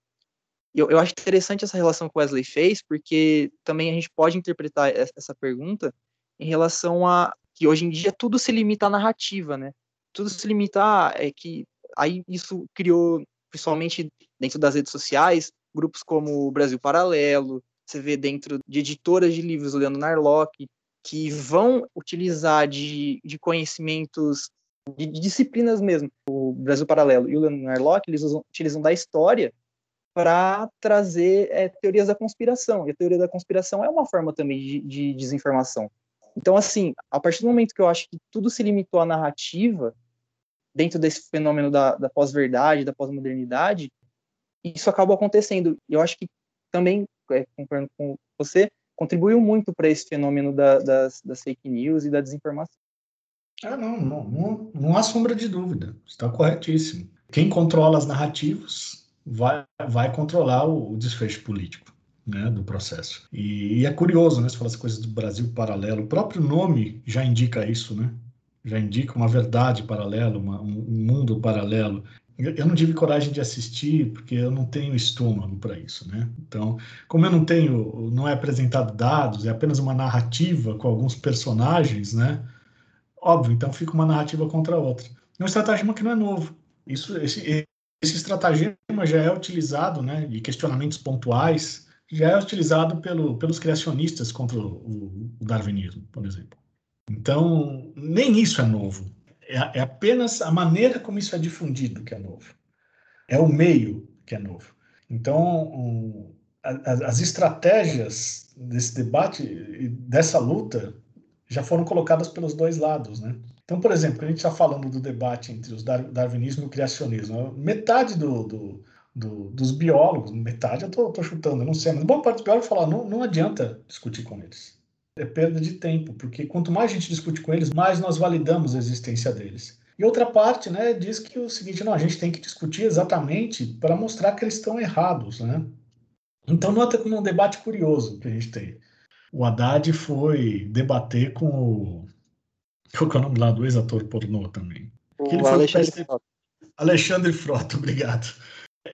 Speaker 1: Eu, eu acho interessante essa relação que Wesley fez, porque também a gente pode interpretar essa pergunta em relação a que hoje em dia tudo se limita à narrativa, né? Tudo se limita a é que aí isso criou, principalmente dentro das redes sociais, grupos como o Brasil Paralelo, você vê dentro de editoras de livros, o Leandro Narlock, que vão utilizar de, de conhecimentos, de, de, disciplinas mesmo. O Brasil Paralelo e o Leandro Narlock, eles usam, utilizam da história para trazer é, teorias da conspiração. E a teoria da conspiração é uma forma também de, de desinformação. Então, assim, a partir do momento que eu acho que tudo se limitou à narrativa, dentro desse fenômeno da, da pós-verdade, da pós-modernidade, isso acaba acontecendo. Eu acho que também é, concordo com você, contribuiu muito para esse fenômeno da, das, das, fake news e da desinformação.
Speaker 2: Ah, não, não, não, não há sombra de dúvida, está corretíssimo. Quem controla as narrativas vai, vai controlar o, o desfecho político. Né, do processo. E, e, é curioso, né, se falar as coisas do Brasil paralelo, o próprio nome já indica isso, né? Já indica uma verdade paralela, uma, um, um mundo paralelo. Eu não tive coragem de assistir porque eu não tenho estômago para isso, né? Então, como eu não tenho, não é apresentado dados, é apenas uma narrativa com alguns personagens, né? Óbvio, então fica uma narrativa contra a outra. É um estratagema que não é novo. Isso, esse, esse estratagema já é utilizado, né? De questionamentos pontuais, já é utilizado pelo, pelos criacionistas contra o, o darwinismo, por exemplo. Então, nem isso é novo. É, é apenas a maneira como isso é difundido que é novo. É o meio que é novo. Então, um, as estratégias desse debate e dessa luta já foram colocadas pelos dois lados, né? Então, por exemplo, a gente está falando do debate entre o darwinismo e o criacionismo. Metade do, do, do, dos biólogos, metade eu estou chutando, não sei, mas boa parte dos biólogos fala, não, não adianta discutir com eles. É perda de tempo, porque quanto mais a gente discute com eles, mais nós validamos a existência deles. E outra parte né, diz que o seguinte, não, a gente tem que discutir exatamente para mostrar que eles estão errados. Né? Então, nota como um debate curioso que a gente tem. O Haddad foi debater com o. Qual é o nome lá do ex-ator pornô também?
Speaker 1: O Alexandre Frota.
Speaker 2: Alexandre Frota, obrigado.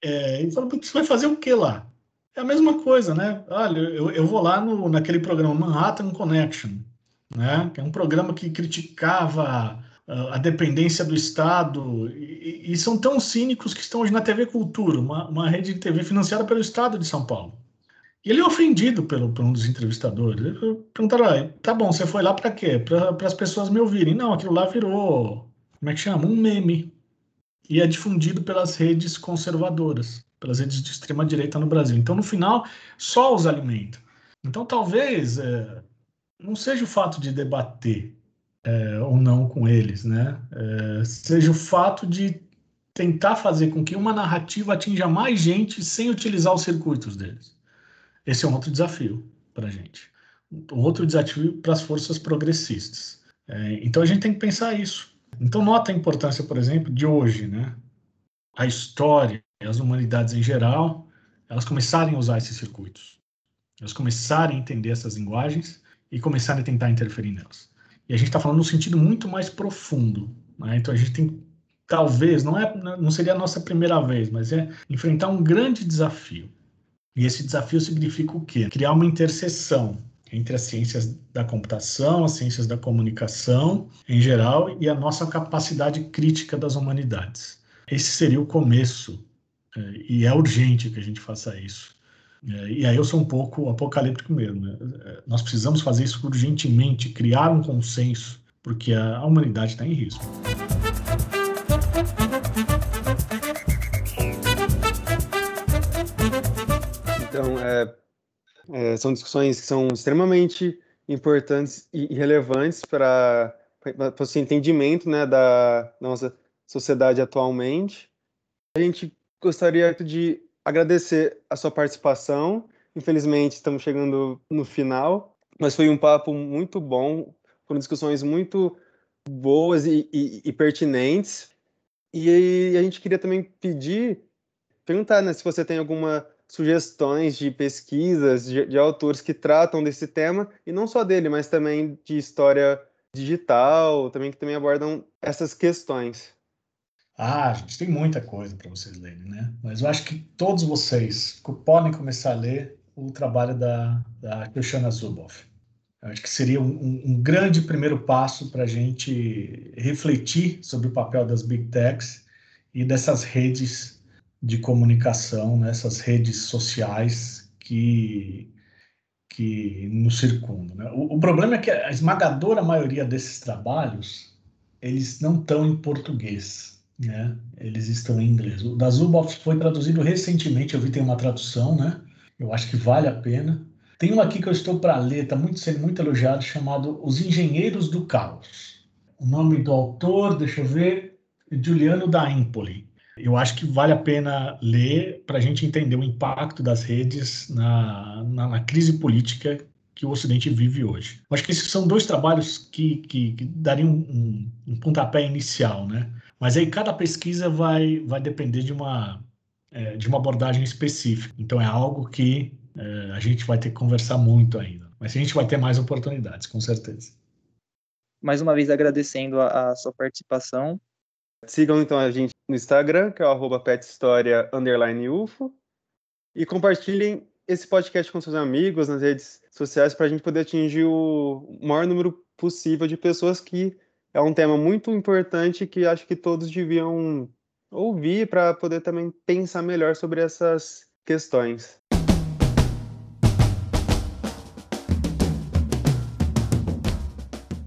Speaker 2: É, e falou, você vai fazer o que lá? É a mesma coisa, né? Olha, eu, eu vou lá no, naquele programa Manhattan Connection, né? Que é um programa que criticava uh, a dependência do Estado e, e, são tão cínicos que estão hoje na TV Cultura, uma, uma rede de TV financiada pelo Estado de São Paulo. E ele é ofendido pelo, por um dos entrevistadores. Perguntaram, tá bom, você foi lá para quê? Para as pessoas me ouvirem. Não, aquilo lá virou, como é que chama? Um meme e é difundido pelas redes conservadoras, pelas redes de extrema direita no Brasil. Então, no final, só os alimenta. Então, talvez é, não seja o fato de debater é, ou não com eles, né? É, seja o fato de tentar fazer com que uma narrativa atinja mais gente sem utilizar os circuitos deles. Esse é um outro desafio para a gente. Um outro desafio para as forças progressistas. É, então, a gente tem que pensar isso. Então, nota a importância, por exemplo, de hoje, né? A história, as humanidades em geral, elas começarem a usar esses circuitos. Elas começarem a entender essas linguagens e começarem a tentar interferir nelas. E a gente está falando num sentido muito mais profundo. Né? Então, a gente tem, talvez, não, é, não seria a nossa primeira vez, mas é enfrentar um grande desafio. E esse desafio significa o quê? Criar uma interseção entre as ciências da computação, as ciências da comunicação em geral e a nossa capacidade crítica das humanidades. Esse seria o começo, e é urgente que a gente faça isso. É, e aí eu sou um pouco apocalíptico mesmo. Né? É, nós precisamos fazer isso urgentemente, criar um consenso, porque a humanidade está em risco.
Speaker 4: Então, é, é, são discussões que são extremamente importantes e relevantes para o entendimento né, da, da nossa sociedade atualmente. A gente gostaria de agradecer a sua participação. Infelizmente, estamos chegando no final, mas foi um papo muito bom, foram discussões muito boas e, e, e pertinentes. E a gente queria também pedir, perguntar né, se você tem alguma sugestões de pesquisas de, de, autores que tratam desse tema, e não só dele, mas também de história digital, também que também abordam essas questões.
Speaker 2: Ah, a gente tem muita coisa para vocês lerem, né? Mas eu acho que todos vocês podem começar a ler o trabalho da, da Shoshana Zuboff. Eu acho que seria um, um, grande primeiro passo para a gente refletir sobre o papel das big techs e dessas redes de comunicação, né, redes sociais que, que nos circundam. Né? O, o, problema é que a esmagadora maioria desses trabalhos, eles não estão em português, né? eles estão em inglês. O da Zuboff foi traduzido recentemente, eu vi tem uma tradução, né? eu acho que vale a pena. Tem um aqui que eu estou para ler, está muito, sendo muito elogiado, chamado Os Engenheiros do Caos. O nome do autor, deixa eu ver, Juliano da Empoli. Eu acho que vale a pena ler para a gente entender o impacto das redes na, na, na, crise política que o Ocidente vive hoje. Eu acho que esses são dois trabalhos que, que, que dariam um, um, pontapé inicial, né? Mas aí cada pesquisa vai, vai depender de uma, é, de uma abordagem específica. Então é algo que é, a gente vai ter que conversar muito ainda. Mas a gente vai ter mais oportunidades, com certeza.
Speaker 1: Mais uma vez agradecendo a, a sua participação
Speaker 4: Sigam então a gente no Instagram, que é o pethistoria_ufo, e compartilhem esse podcast com seus amigos nas redes sociais para a gente poder atingir o maior número possível de pessoas que é um tema muito importante que acho que todos deviam ouvir para poder também pensar melhor sobre essas questões.